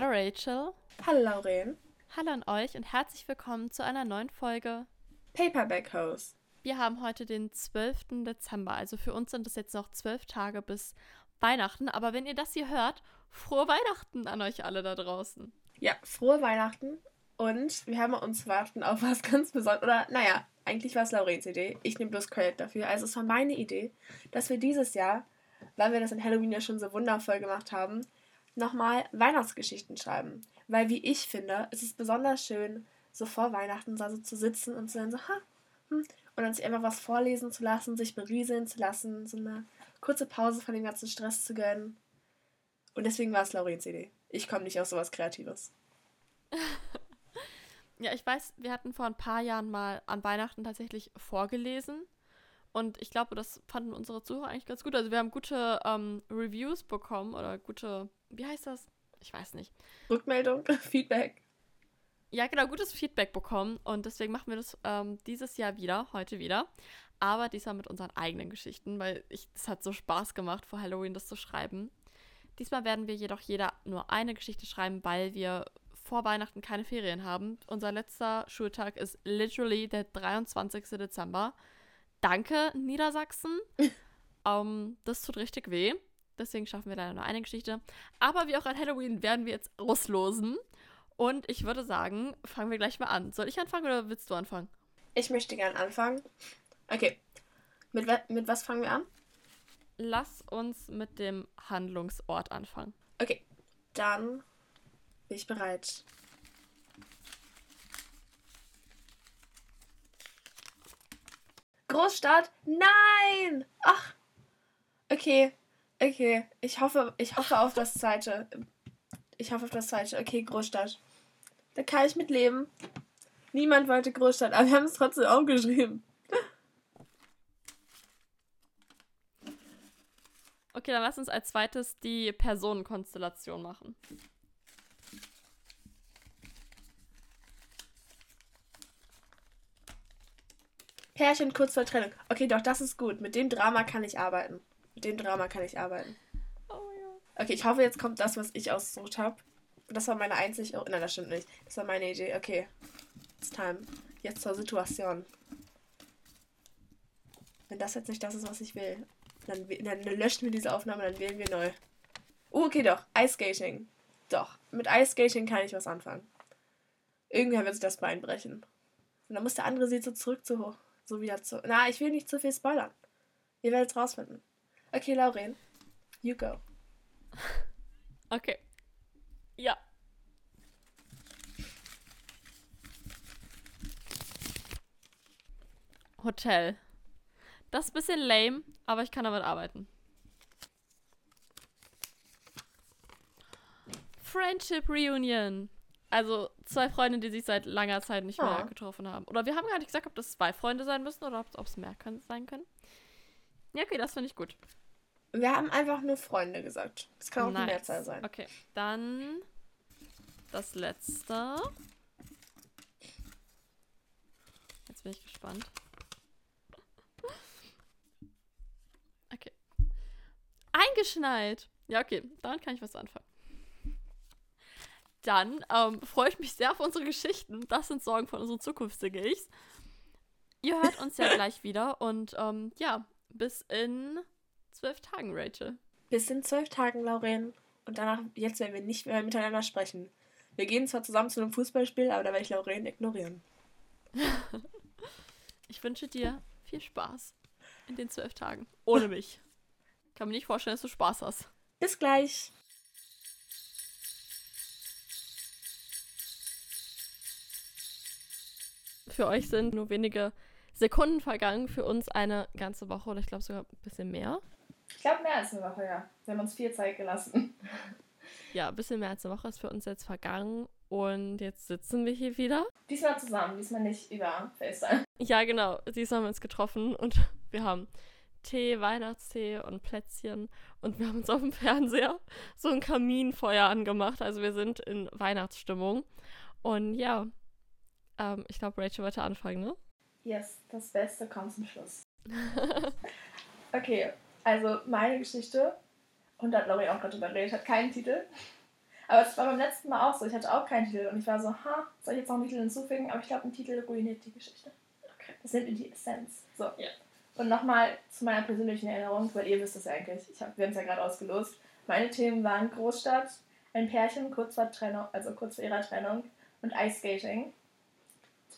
Hallo Rachel. Hallo Lauren. Hallo an euch und herzlich willkommen zu einer neuen Folge Paperback Hose. Wir haben heute den 12. Dezember, also für uns sind es jetzt noch zwölf Tage bis Weihnachten. Aber wenn ihr das hier hört, frohe Weihnachten an euch alle da draußen. Ja, frohe Weihnachten. Und wir haben uns Weihnachten auf was ganz Besonderes. Oder, naja, eigentlich war es Laurens Idee. Ich nehme bloß Credit dafür. Also, es war meine Idee, dass wir dieses Jahr, weil wir das in Halloween ja schon so wundervoll gemacht haben, nochmal Weihnachtsgeschichten schreiben. Weil, wie ich finde, es ist besonders schön, so vor Weihnachten so zu sitzen und zu sagen, so, ha, hm, und dann sich einfach was vorlesen zu lassen, sich berieseln zu lassen, so eine kurze Pause von dem ganzen Stress zu gönnen. Und deswegen war es Laurens Idee. Ich komme nicht aus sowas Kreatives. ja, ich weiß, wir hatten vor ein paar Jahren mal an Weihnachten tatsächlich vorgelesen. Und ich glaube, das fanden unsere Zuhörer eigentlich ganz gut. Also wir haben gute ähm, Reviews bekommen oder gute, wie heißt das? Ich weiß nicht. Rückmeldung, Feedback. Ja, genau, gutes Feedback bekommen. Und deswegen machen wir das ähm, dieses Jahr wieder, heute wieder. Aber diesmal mit unseren eigenen Geschichten, weil es hat so Spaß gemacht, vor Halloween das zu schreiben. Diesmal werden wir jedoch jeder nur eine Geschichte schreiben, weil wir vor Weihnachten keine Ferien haben. Unser letzter Schultag ist literally der 23. Dezember. Danke, Niedersachsen. um, das tut richtig weh. Deswegen schaffen wir leider nur eine Geschichte. Aber wie auch an Halloween werden wir jetzt auslosen. Und ich würde sagen, fangen wir gleich mal an. Soll ich anfangen oder willst du anfangen? Ich möchte gern anfangen. Okay. Mit, mit was fangen wir an? Lass uns mit dem Handlungsort anfangen. Okay. Dann bin ich bereit. Großstadt? Nein! Ach. Okay. Okay. Ich hoffe, ich hoffe auf das zweite. Ich hoffe auf das zweite. Okay, Großstadt. Da kann ich mit leben. Niemand wollte Großstadt, aber wir haben es trotzdem aufgeschrieben. Okay, dann lass uns als zweites die Personenkonstellation machen. Pärchen kurz vor Trennung. Okay, doch, das ist gut. Mit dem Drama kann ich arbeiten. Mit dem Drama kann ich arbeiten. Oh ja. Okay, ich hoffe, jetzt kommt das, was ich ausgesucht habe. Das war meine einzige. Oh, nein, das stimmt nicht. Das war meine Idee. Okay. It's time. Jetzt zur Situation. Wenn das jetzt nicht das ist, was ich will, dann, dann löschen wir diese Aufnahme, dann wählen wir neu. Oh, okay, doch. Ice Skating. Doch. Mit Ice Skating kann ich was anfangen. Irgendwer wird sich das Bein brechen. Und dann muss der andere sie so zurück zu hoch. So wieder zu. Na, ich will nicht zu viel spoilern. Ihr werdet es rausfinden. Okay, Lauren. You go. Okay. Ja. Hotel. Das ist ein bisschen lame, aber ich kann damit arbeiten. Friendship Reunion. Also zwei Freunde, die sich seit langer Zeit nicht mehr oh. getroffen haben. Oder wir haben gar nicht gesagt, ob das zwei Freunde sein müssen oder ob es mehr können, sein können. Ja, okay, das finde ich gut. Wir haben einfach nur Freunde gesagt. Das kann auch nice. die Mehrzahl sein. Okay, dann das letzte. Jetzt bin ich gespannt. Okay. Eingeschneit. Ja, okay, damit kann ich was anfangen. Dann ähm, freue ich mich sehr auf unsere Geschichten. Das sind Sorgen von unseren zukünftigen Ichs. Ihr hört uns ja gleich wieder und ähm, ja, bis in zwölf Tagen, Rachel. Bis in zwölf Tagen, Lauren. Und danach, jetzt werden wir nicht mehr miteinander sprechen. Wir gehen zwar zusammen zu einem Fußballspiel, aber da werde ich Lauren ignorieren. ich wünsche dir viel Spaß in den zwölf Tagen. Ohne mich. Kann mir nicht vorstellen, dass du Spaß hast. Bis gleich. Für euch sind nur wenige Sekunden vergangen, für uns eine ganze Woche oder ich glaube sogar ein bisschen mehr. Ich glaube mehr als eine Woche, ja. Wir haben uns viel Zeit gelassen. Ja, ein bisschen mehr als eine Woche ist für uns jetzt vergangen und jetzt sitzen wir hier wieder. Diesmal zusammen, diesmal nicht über FaceTime. Ja, genau. Diesmal haben wir uns getroffen und wir haben Tee, Weihnachtstee und Plätzchen und wir haben uns auf dem Fernseher so ein Kaminfeuer angemacht. Also wir sind in Weihnachtsstimmung. Und ja, ähm, ich glaube, Rachel wollte anfangen, ne? Yes, das Beste kommt zum Schluss. okay, also meine Geschichte, und da hat Laurie auch gerade drüber geredet, hat keinen Titel. Aber es war beim letzten Mal auch so. Ich hatte auch keinen Titel und ich war so, ha, soll ich jetzt noch einen Titel hinzufügen? Aber ich glaube, ein Titel ruiniert die Geschichte. Okay. Das nimmt in die Essenz. So. Ja. Und nochmal zu meiner persönlichen Erinnerung, weil ihr wisst es ja eigentlich. Ich hab, wir haben es ja gerade ausgelost. Meine Themen waren Großstadt, ein Pärchen kurz vor Trennung, also kurz vor ihrer Trennung und Ice Skating.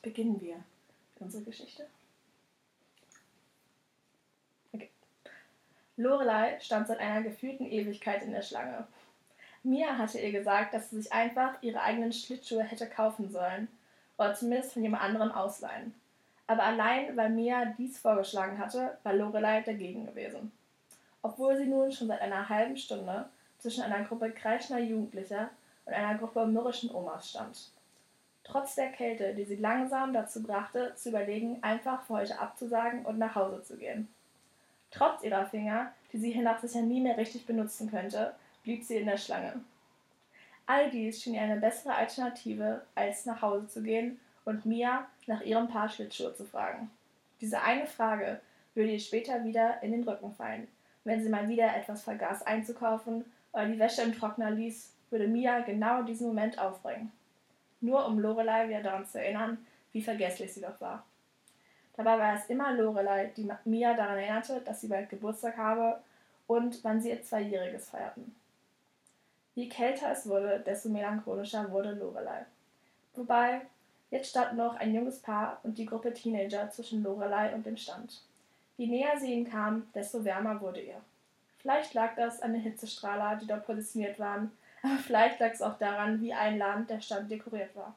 Beginnen wir mit unserer Geschichte. Okay. Lorelei stand seit einer gefühlten Ewigkeit in der Schlange. Mia hatte ihr gesagt, dass sie sich einfach ihre eigenen Schlittschuhe hätte kaufen sollen oder zumindest von jemand anderem ausleihen. Aber allein weil Mia dies vorgeschlagen hatte, war Lorelei dagegen gewesen. Obwohl sie nun schon seit einer halben Stunde zwischen einer Gruppe kreischender Jugendlicher und einer Gruppe mürrischen Omas stand. Trotz der Kälte, die sie langsam dazu brachte, zu überlegen, einfach für heute abzusagen und nach Hause zu gehen. Trotz ihrer Finger, die sie hiernach sicher nie mehr richtig benutzen könnte, blieb sie in der Schlange. All dies schien ihr eine bessere Alternative, als nach Hause zu gehen und Mia nach ihrem Paar Schlittschuhe zu fragen. Diese eine Frage würde ihr später wieder in den Rücken fallen. Wenn sie mal wieder etwas vergaß einzukaufen oder die Wäsche im Trockner ließ, würde Mia genau diesen Moment aufbringen. Nur um Lorelei wieder daran zu erinnern, wie vergesslich sie doch war. Dabei war es immer Lorelei, die Mia daran erinnerte, dass sie bald Geburtstag habe und wann sie ihr Zweijähriges feierten. Je kälter es wurde, desto melancholischer wurde Lorelei. Wobei, jetzt stand noch ein junges Paar und die Gruppe Teenager zwischen Lorelei und dem Stand. Je näher sie ihnen kam, desto wärmer wurde ihr. Vielleicht lag das an den Hitzestrahler, die dort positioniert waren, aber vielleicht lag es auch daran, wie einladend der Stand dekoriert war.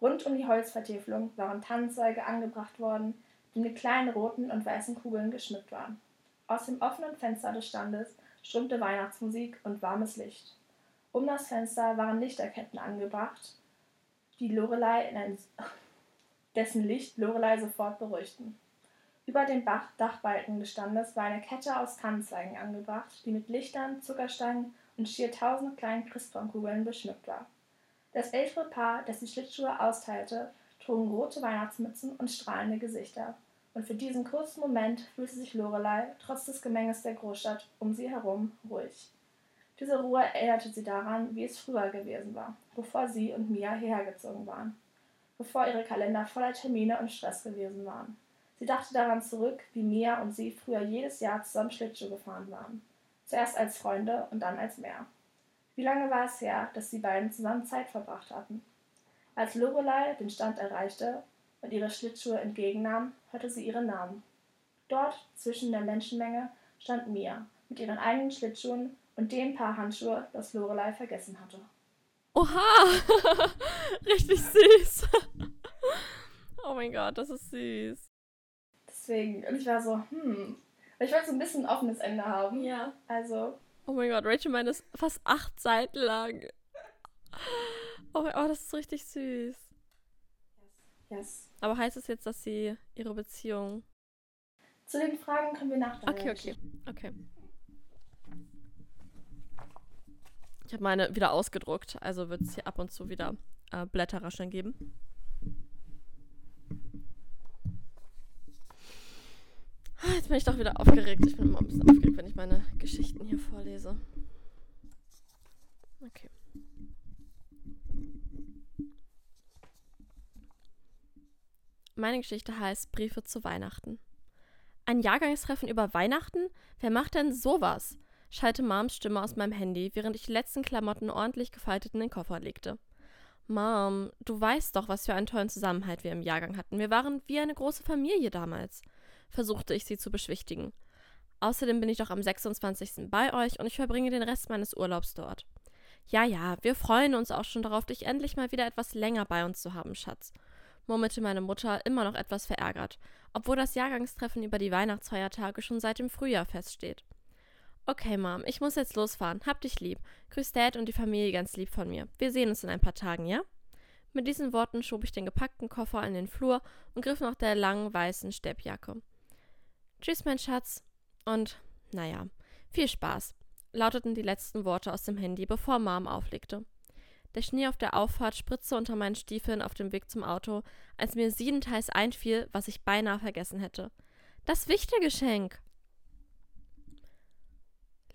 Rund um die Holzvertäfelung waren Tannenzweige angebracht worden, die mit kleinen roten und weißen Kugeln geschmückt waren. Aus dem offenen Fenster des Standes strömte Weihnachtsmusik und warmes Licht. Um das Fenster waren Lichterketten angebracht, die Lorelei in ein, dessen Licht Lorelei sofort beruhigten. Über dem Bach Dachbalken des Standes war eine Kette aus Tannenzweigen angebracht, die mit Lichtern, Zuckerstangen und schier tausend kleinen Christbaumkugeln beschmückt war. Das ältere Paar, das die Schlittschuhe austeilte, trugen rote Weihnachtsmützen und strahlende Gesichter. Und für diesen kurzen Moment fühlte sich Lorelei, trotz des Gemenges der Großstadt um sie herum, ruhig. Diese Ruhe erinnerte sie daran, wie es früher gewesen war, bevor sie und Mia hierher waren, bevor ihre Kalender voller Termine und Stress gewesen waren. Sie dachte daran zurück, wie Mia und sie früher jedes Jahr zusammen Schlittschuh gefahren waren. Zuerst als Freunde und dann als Meer. Wie lange war es her, dass die beiden zusammen Zeit verbracht hatten? Als Lorelei den Stand erreichte und ihre Schlittschuhe entgegennahm, hörte sie ihren Namen. Dort, zwischen der Menschenmenge, stand Mia mit ihren eigenen Schlittschuhen und dem Paar Handschuhe, das Lorelei vergessen hatte. Oha! Richtig süß. oh mein Gott, das ist süß. Deswegen, und ich war so, hm. Ich wollte so ein bisschen ein offenes Ende haben. Ja. Also. Oh mein Gott, Rachel meint ist fast acht Seiten lang. Oh, mein, oh, das ist richtig süß. Yes. Aber heißt es jetzt, dass sie ihre Beziehung. Zu den Fragen können wir nach der Okay, okay, okay. Ich habe meine wieder ausgedruckt, also wird es hier ab und zu wieder äh, Blätterrascheln geben. Jetzt bin ich doch wieder aufgeregt. Ich bin immer ein bisschen aufgeregt, wenn ich meine Geschichten hier vorlese. Okay. Meine Geschichte heißt Briefe zu Weihnachten. Ein Jahrgangstreffen über Weihnachten? Wer macht denn sowas? schallte Moms Stimme aus meinem Handy, während ich die letzten Klamotten ordentlich gefaltet in den Koffer legte. Mom, du weißt doch, was für einen tollen Zusammenhalt wir im Jahrgang hatten. Wir waren wie eine große Familie damals, versuchte ich sie zu beschwichtigen. Außerdem bin ich doch am 26. bei euch und ich verbringe den Rest meines Urlaubs dort. Ja, ja, wir freuen uns auch schon darauf, dich endlich mal wieder etwas länger bei uns zu haben, Schatz, murmelte meine Mutter immer noch etwas verärgert, obwohl das Jahrgangstreffen über die Weihnachtsfeiertage schon seit dem Frühjahr feststeht. Okay, Mom, ich muss jetzt losfahren. Hab dich lieb. Grüß Dad und die Familie ganz lieb von mir. Wir sehen uns in ein paar Tagen, ja? Mit diesen Worten schob ich den gepackten Koffer in den Flur und griff nach der langen weißen Steppjacke. Tschüss, mein Schatz. Und, naja, viel Spaß, lauteten die letzten Worte aus dem Handy, bevor Mom auflegte. Der Schnee auf der Auffahrt spritzte unter meinen Stiefeln auf dem Weg zum Auto, als mir siebenteils einfiel, was ich beinahe vergessen hätte. Das Wichtelgeschenk!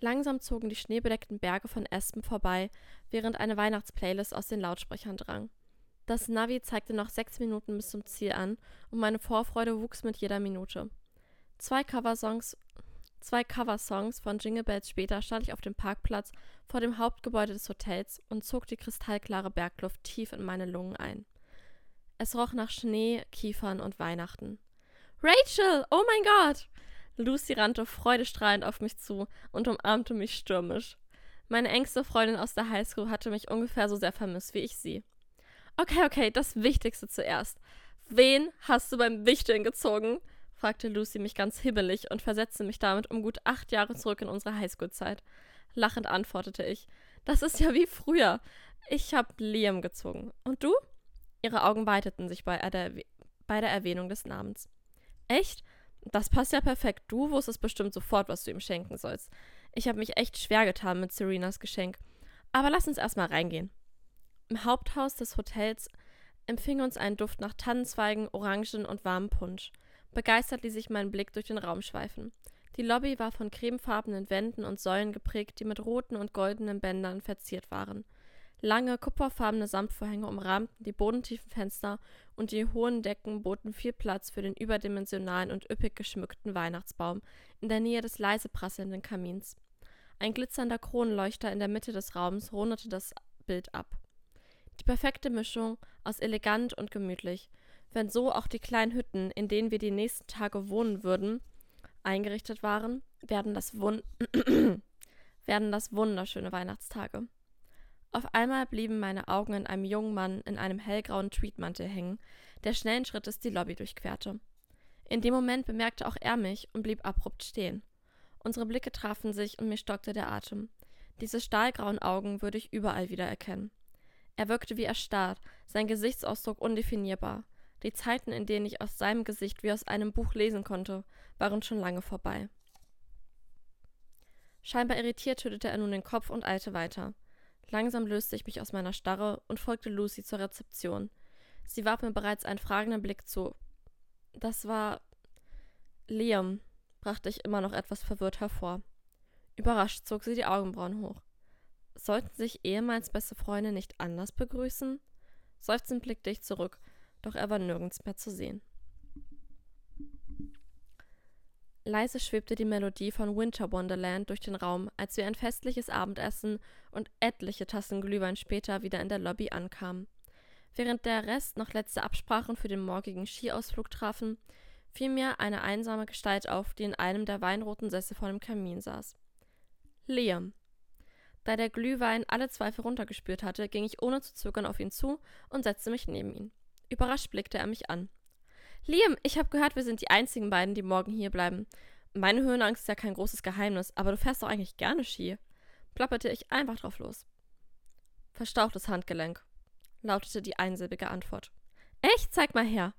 Langsam zogen die schneebedeckten Berge von Espen vorbei, während eine Weihnachtsplaylist aus den Lautsprechern drang. Das Navi zeigte noch sechs Minuten bis zum Ziel an und meine Vorfreude wuchs mit jeder Minute. Zwei Coversongs, zwei Coversongs von Jingle Bells später stand ich auf dem Parkplatz vor dem Hauptgebäude des Hotels und zog die kristallklare Bergluft tief in meine Lungen ein. Es roch nach Schnee, Kiefern und Weihnachten. Rachel, oh mein Gott! Lucy rannte freudestrahlend auf mich zu und umarmte mich stürmisch. Meine engste Freundin aus der Highschool hatte mich ungefähr so sehr vermisst wie ich sie. Okay, okay, das Wichtigste zuerst. Wen hast du beim Wichteln gezogen? Fragte Lucy mich ganz hibbelig und versetzte mich damit um gut acht Jahre zurück in unsere Highschool-Zeit. Lachend antwortete ich. Das ist ja wie früher. Ich hab Liam gezogen. Und du? Ihre Augen weiteten sich bei der, bei der Erwähnung des Namens. Echt? Das passt ja perfekt. Du wusstest bestimmt sofort, was du ihm schenken sollst. Ich habe mich echt schwer getan mit Serenas Geschenk. Aber lass uns erstmal reingehen. Im Haupthaus des Hotels empfing uns ein Duft nach Tannenzweigen, Orangen und warmem Punsch. Begeistert ließ ich meinen Blick durch den Raum schweifen. Die Lobby war von cremefarbenen Wänden und Säulen geprägt, die mit roten und goldenen Bändern verziert waren. Lange, kupferfarbene Samtvorhänge umrahmten die bodentiefen Fenster und die hohen Decken boten viel Platz für den überdimensionalen und üppig geschmückten Weihnachtsbaum in der Nähe des leise prasselnden Kamins. Ein glitzernder Kronleuchter in der Mitte des Raums rundete das Bild ab. Die perfekte Mischung aus elegant und gemütlich, wenn so auch die kleinen Hütten, in denen wir die nächsten Tage wohnen würden, eingerichtet waren, werden das, Wun werden das wunderschöne Weihnachtstage. Auf einmal blieben meine Augen an einem jungen Mann in einem hellgrauen Tweedmantel hängen, der schnellen Schrittes die Lobby durchquerte. In dem Moment bemerkte auch er mich und blieb abrupt stehen. Unsere Blicke trafen sich und mir stockte der Atem. Diese stahlgrauen Augen würde ich überall wieder erkennen. Er wirkte wie erstarrt, sein Gesichtsausdruck undefinierbar. Die Zeiten, in denen ich aus seinem Gesicht wie aus einem Buch lesen konnte, waren schon lange vorbei. Scheinbar irritiert schüttelte er nun den Kopf und eilte weiter. Langsam löste ich mich aus meiner Starre und folgte Lucy zur Rezeption. Sie warf mir bereits einen fragenden Blick zu. Das war Liam, brachte ich immer noch etwas verwirrt hervor. Überrascht zog sie die Augenbrauen hoch. Sollten sich ehemals beste Freunde nicht anders begrüßen? Seufzend blickte ich zurück, doch er war nirgends mehr zu sehen. Leise schwebte die Melodie von Winter Wonderland durch den Raum, als wir ein festliches Abendessen und etliche Tassen Glühwein später wieder in der Lobby ankamen. Während der Rest noch letzte Absprachen für den morgigen Skiausflug trafen, fiel mir eine einsame Gestalt auf, die in einem der weinroten Sessel vor dem Kamin saß. Liam. Da der Glühwein alle Zweifel runtergespürt hatte, ging ich ohne zu zögern auf ihn zu und setzte mich neben ihn. Überrascht blickte er mich an. Liam, ich habe gehört, wir sind die einzigen beiden, die morgen hier bleiben. Meine Höhenangst ist ja kein großes Geheimnis, aber du fährst doch eigentlich gerne Ski. Plapperte ich einfach drauf los. Verstauchtes Handgelenk, lautete die einsilbige Antwort. Echt? Zeig mal her.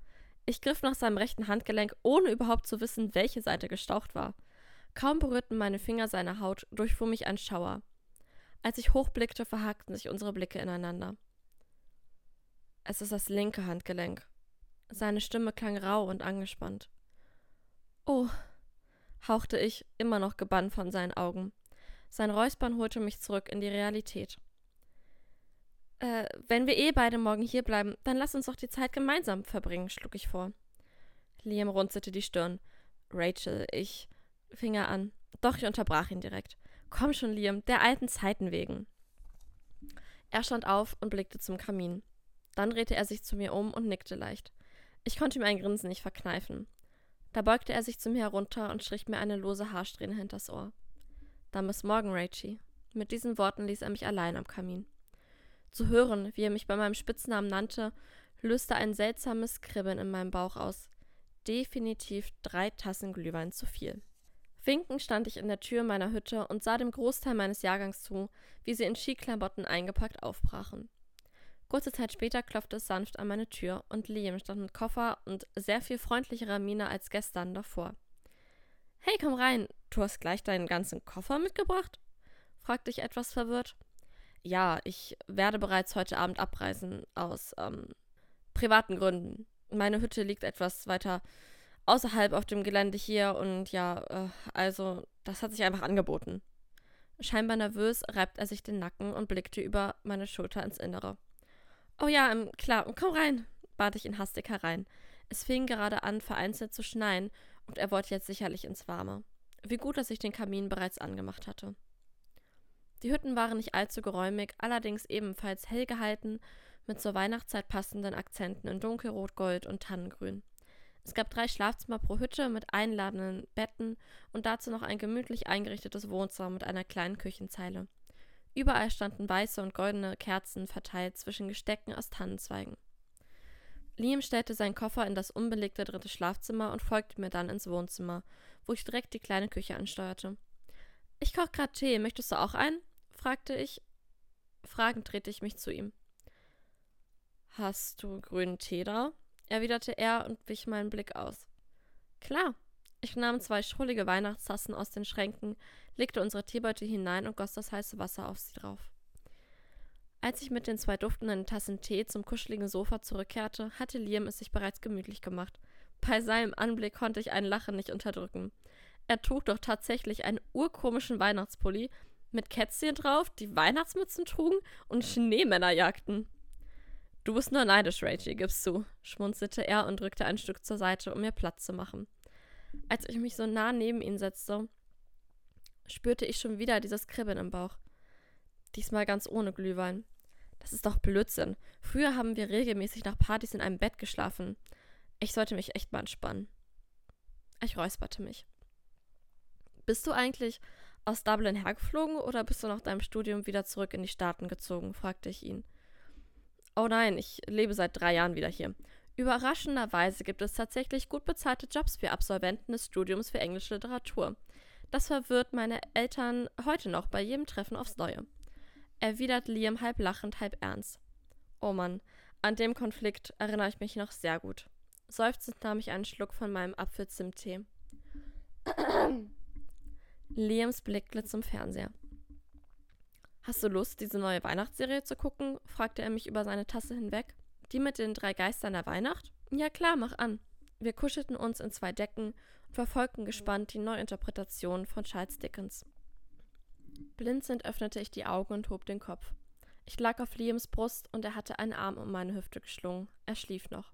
Ich griff nach seinem rechten Handgelenk, ohne überhaupt zu wissen, welche Seite gestaucht war. Kaum berührten meine Finger seine Haut, durchfuhr mich ein Schauer. Als ich hochblickte, verhakten sich unsere Blicke ineinander. Es ist das linke Handgelenk, seine Stimme klang rau und angespannt. Oh, hauchte ich, immer noch gebannt von seinen Augen. Sein Räuspern holte mich zurück in die Realität. Äh, wenn wir eh beide morgen hier bleiben, dann lass uns doch die Zeit gemeinsam verbringen, schlug ich vor. Liam runzelte die Stirn. Rachel, ich fing er an. Doch ich unterbrach ihn direkt. Komm schon, Liam, der alten Zeiten wegen. Er stand auf und blickte zum Kamin. Dann drehte er sich zu mir um und nickte leicht. Ich konnte ihm ein Grinsen nicht verkneifen. Da beugte er sich zu mir herunter und strich mir eine lose Haarsträhne hinters Ohr. Dann bis morgen, Rachie. Mit diesen Worten ließ er mich allein am Kamin. Zu hören, wie er mich bei meinem Spitznamen nannte, löste ein seltsames Kribbeln in meinem Bauch aus. Definitiv drei Tassen Glühwein zu viel. Winkend stand ich in der Tür meiner Hütte und sah dem Großteil meines Jahrgangs zu, wie sie in Skiklamotten eingepackt aufbrachen. Kurze Zeit später klopfte es sanft an meine Tür und Liam stand mit Koffer und sehr viel freundlicherer Miene als gestern davor. Hey, komm rein, du hast gleich deinen ganzen Koffer mitgebracht? fragte ich etwas verwirrt. Ja, ich werde bereits heute Abend abreisen, aus ähm, privaten Gründen. Meine Hütte liegt etwas weiter außerhalb auf dem Gelände hier und ja, äh, also, das hat sich einfach angeboten. Scheinbar nervös reibt er sich den Nacken und blickte über meine Schulter ins Innere. Oh ja, ähm, klar, komm rein, bat ich ihn hastig herein. Es fing gerade an, vereinzelt zu schneien, und er wollte jetzt sicherlich ins Warme. Wie gut, dass ich den Kamin bereits angemacht hatte. Die Hütten waren nicht allzu geräumig, allerdings ebenfalls hell gehalten, mit zur Weihnachtszeit passenden Akzenten in dunkelrot, gold und tannengrün. Es gab drei Schlafzimmer pro Hütte mit einladenden Betten und dazu noch ein gemütlich eingerichtetes Wohnzimmer mit einer kleinen Küchenzeile. Überall standen weiße und goldene Kerzen verteilt zwischen Gestecken aus Tannenzweigen. Liam stellte seinen Koffer in das unbelegte dritte Schlafzimmer und folgte mir dann ins Wohnzimmer, wo ich direkt die kleine Küche ansteuerte. Ich koche gerade Tee, möchtest du auch einen? fragte ich. Fragend drehte ich mich zu ihm. Hast du grünen Tee da? erwiderte er und wich meinen Blick aus. Klar. Ich nahm zwei schrullige Weihnachtstassen aus den Schränken, legte unsere Teebeutel hinein und goss das heiße Wasser auf sie drauf. Als ich mit den zwei duftenden Tassen Tee zum kuscheligen Sofa zurückkehrte, hatte Liam es sich bereits gemütlich gemacht. Bei seinem Anblick konnte ich ein Lachen nicht unterdrücken. Er trug doch tatsächlich einen urkomischen Weihnachtspulli mit Kätzchen drauf, die Weihnachtsmützen trugen und Schneemänner jagten. Du bist nur neidisch, Rachel, gibst du, schmunzelte er und drückte ein Stück zur Seite, um mir Platz zu machen. Als ich mich so nah neben ihn setzte, spürte ich schon wieder dieses Kribbeln im Bauch. Diesmal ganz ohne Glühwein. Das ist doch Blödsinn. Früher haben wir regelmäßig nach Partys in einem Bett geschlafen. Ich sollte mich echt mal entspannen. Ich räusperte mich. Bist du eigentlich aus Dublin hergeflogen oder bist du nach deinem Studium wieder zurück in die Staaten gezogen? fragte ich ihn. Oh nein, ich lebe seit drei Jahren wieder hier. Überraschenderweise gibt es tatsächlich gut bezahlte Jobs für Absolventen des Studiums für englische Literatur. Das verwirrt meine Eltern heute noch bei jedem Treffen aufs Neue. Erwidert Liam halb lachend, halb ernst. Oh Mann, an dem Konflikt erinnere ich mich noch sehr gut. Seufzend nahm ich einen Schluck von meinem Apfelzimttee. Liams Blick glitt zum Fernseher. Hast du Lust, diese neue Weihnachtsserie zu gucken? fragte er mich über seine Tasse hinweg. Die mit den drei Geistern der Weihnacht? Ja klar, mach an. Wir kuschelten uns in zwei Decken und verfolgten gespannt die Neuinterpretation von Charles Dickens. Blinzelnd öffnete ich die Augen und hob den Kopf. Ich lag auf Liams Brust und er hatte einen Arm um meine Hüfte geschlungen. Er schlief noch.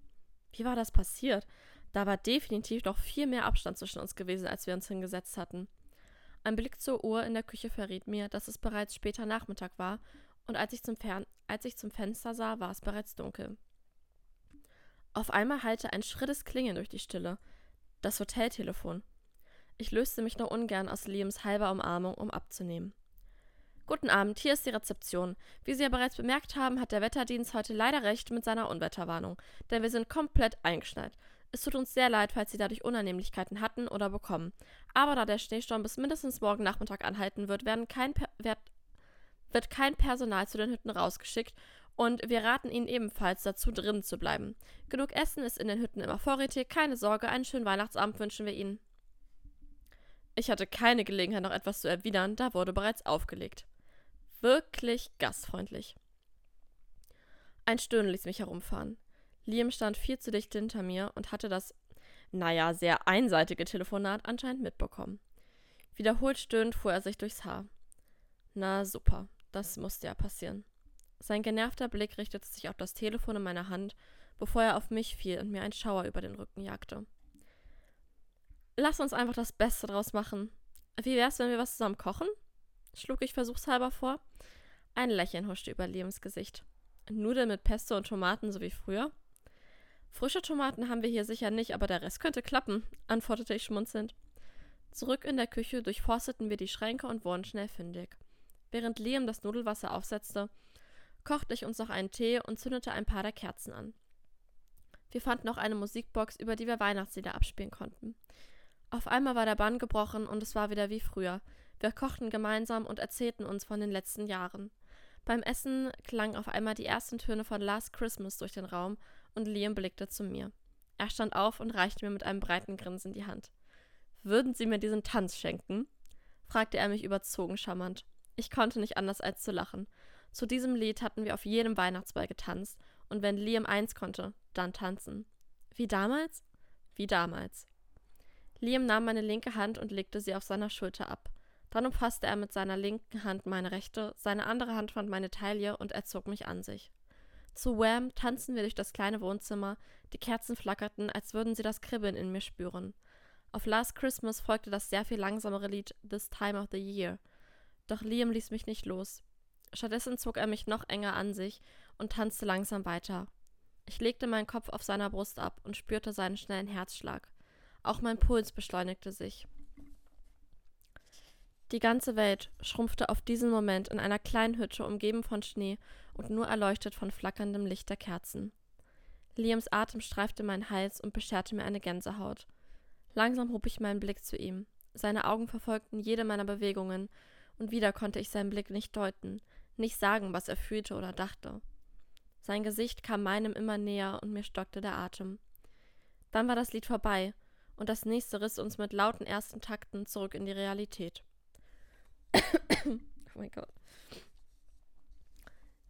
Wie war das passiert? Da war definitiv noch viel mehr Abstand zwischen uns gewesen, als wir uns hingesetzt hatten. Ein Blick zur Uhr in der Küche verriet mir, dass es bereits später Nachmittag war, und als ich zum, Fern als ich zum Fenster sah, war es bereits dunkel. Auf einmal hallte ein schrilles Klingeln durch die Stille. Das Hoteltelefon. Ich löste mich noch ungern aus Liams halber Umarmung, um abzunehmen. Guten Abend, hier ist die Rezeption. Wie Sie ja bereits bemerkt haben, hat der Wetterdienst heute leider recht mit seiner Unwetterwarnung, denn wir sind komplett eingeschneit. Es tut uns sehr leid, falls Sie dadurch Unannehmlichkeiten hatten oder bekommen. Aber da der Schneesturm bis mindestens morgen Nachmittag anhalten wird, kein wird, wird kein Personal zu den Hütten rausgeschickt und wir raten Ihnen ebenfalls dazu, drinnen zu bleiben. Genug Essen ist in den Hütten immer vorrätig, keine Sorge, einen schönen Weihnachtsabend wünschen wir Ihnen. Ich hatte keine Gelegenheit, noch etwas zu erwidern, da wurde bereits aufgelegt. Wirklich gastfreundlich. Ein Stöhnen ließ mich herumfahren. Liam stand viel zu dicht hinter mir und hatte das, naja, sehr einseitige Telefonat anscheinend mitbekommen. Wiederholt stöhnend fuhr er sich durchs Haar. Na super, das musste ja passieren. Sein genervter Blick richtete sich auf das Telefon in meiner Hand, bevor er auf mich fiel und mir ein Schauer über den Rücken jagte. Lass uns einfach das Beste draus machen. Wie wär's, wenn wir was zusammen kochen? schlug ich versuchshalber vor. Ein Lächeln huschte über Liams Gesicht. Nudeln mit Pesto und Tomaten so wie früher? Frische Tomaten haben wir hier sicher nicht, aber der Rest könnte klappen, antwortete ich schmunzelnd. Zurück in der Küche durchforsteten wir die Schränke und wurden schnell fündig. Während Liam das Nudelwasser aufsetzte, kochte ich uns noch einen Tee und zündete ein paar der Kerzen an. Wir fanden auch eine Musikbox, über die wir Weihnachtslieder abspielen konnten. Auf einmal war der Bann gebrochen und es war wieder wie früher. Wir kochten gemeinsam und erzählten uns von den letzten Jahren. Beim Essen klangen auf einmal die ersten Töne von Last Christmas durch den Raum und Liam blickte zu mir. Er stand auf und reichte mir mit einem breiten Grinsen die Hand. Würden Sie mir diesen Tanz schenken? fragte er mich überzogen charmant. Ich konnte nicht anders als zu lachen. Zu diesem Lied hatten wir auf jedem Weihnachtsball getanzt, und wenn Liam eins konnte, dann tanzen. Wie damals? Wie damals. Liam nahm meine linke Hand und legte sie auf seiner Schulter ab. Dann umfasste er mit seiner linken Hand meine rechte, seine andere Hand fand meine Taille und er zog mich an sich. Zu Wham tanzten wir durch das kleine Wohnzimmer, die Kerzen flackerten, als würden sie das Kribbeln in mir spüren. Auf Last Christmas folgte das sehr viel langsamere Lied This Time of the Year. Doch Liam ließ mich nicht los. Stattdessen zog er mich noch enger an sich und tanzte langsam weiter. Ich legte meinen Kopf auf seiner Brust ab und spürte seinen schnellen Herzschlag. Auch mein Puls beschleunigte sich. Die ganze Welt schrumpfte auf diesen Moment in einer kleinen Hütte, umgeben von Schnee und nur erleuchtet von flackerndem Licht der Kerzen. Liams Atem streifte meinen Hals und bescherte mir eine Gänsehaut. Langsam hob ich meinen Blick zu ihm. Seine Augen verfolgten jede meiner Bewegungen, und wieder konnte ich seinen Blick nicht deuten, nicht sagen, was er fühlte oder dachte. Sein Gesicht kam meinem immer näher und mir stockte der Atem. Dann war das Lied vorbei, und das nächste riss uns mit lauten ersten Takten zurück in die Realität. oh mein Gott.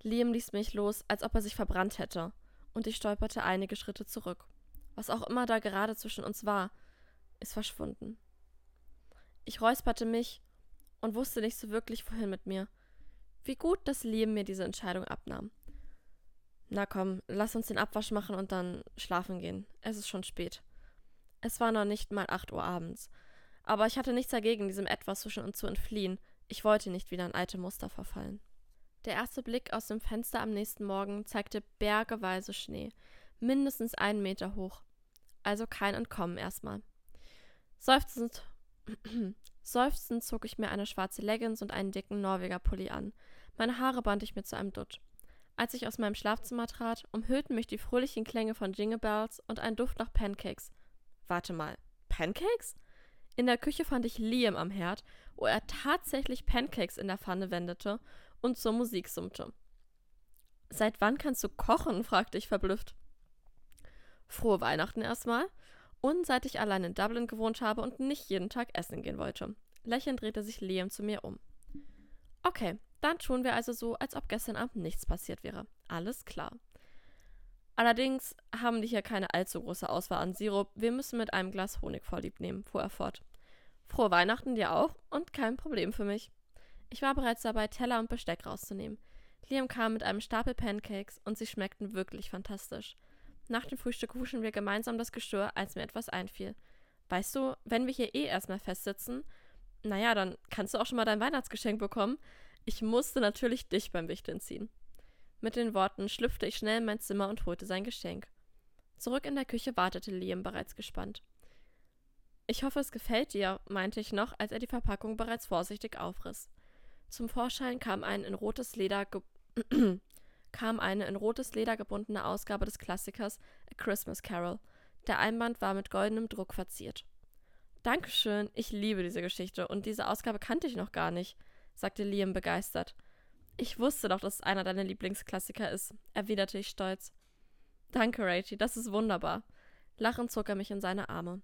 Liam ließ mich los, als ob er sich verbrannt hätte, und ich stolperte einige Schritte zurück. Was auch immer da gerade zwischen uns war, ist verschwunden. Ich räusperte mich und wusste nicht so wirklich, wohin mit mir. Wie gut, dass Liam mir diese Entscheidung abnahm. Na komm, lass uns den Abwasch machen und dann schlafen gehen. Es ist schon spät. Es war noch nicht mal acht Uhr abends. Aber ich hatte nichts dagegen, diesem Etwas zwischen uns zu entfliehen. Ich wollte nicht wieder in alte Muster verfallen. Der erste Blick aus dem Fenster am nächsten Morgen zeigte bergeweise Schnee, mindestens einen Meter hoch. Also kein Entkommen erstmal. Seufzend, seufzend zog ich mir eine schwarze Leggings und einen dicken Norweger-Pulli an. Meine Haare band ich mir zu einem Dutt. Als ich aus meinem Schlafzimmer trat, umhüllten mich die fröhlichen Klänge von Jingle Bells und ein Duft nach Pancakes. Warte mal, Pancakes? In der Küche fand ich Liam am Herd, wo er tatsächlich Pancakes in der Pfanne wendete und zur Musik summte. Seit wann kannst du kochen? fragte ich verblüfft. Frohe Weihnachten erstmal. Und seit ich allein in Dublin gewohnt habe und nicht jeden Tag essen gehen wollte. Lächelnd drehte sich Liam zu mir um. Okay, dann tun wir also so, als ob gestern Abend nichts passiert wäre. Alles klar. Allerdings haben die hier keine allzu große Auswahl an Sirup. Wir müssen mit einem Glas Honig vorlieb nehmen, fuhr er fort. Frohe Weihnachten dir auch und kein Problem für mich. Ich war bereits dabei, Teller und Besteck rauszunehmen. Liam kam mit einem Stapel Pancakes und sie schmeckten wirklich fantastisch. Nach dem Frühstück wuschen wir gemeinsam das Geschirr, als mir etwas einfiel. Weißt du, wenn wir hier eh erstmal festsitzen, naja, dann kannst du auch schon mal dein Weihnachtsgeschenk bekommen. Ich musste natürlich dich beim Wichteln ziehen. Mit den Worten schlüpfte ich schnell in mein Zimmer und holte sein Geschenk. Zurück in der Küche wartete Liam bereits gespannt. Ich hoffe, es gefällt dir, meinte ich noch, als er die Verpackung bereits vorsichtig aufriss. Zum Vorschein kam ein in rotes Leder kam eine in rotes Leder gebundene Ausgabe des Klassikers A Christmas Carol. Der Einband war mit goldenem Druck verziert. Dankeschön, ich liebe diese Geschichte und diese Ausgabe kannte ich noch gar nicht, sagte Liam begeistert. Ich wusste doch, dass es einer deiner Lieblingsklassiker ist, erwiderte ich stolz. Danke, Rachie, das ist wunderbar. Lachend zog er mich in seine Arme.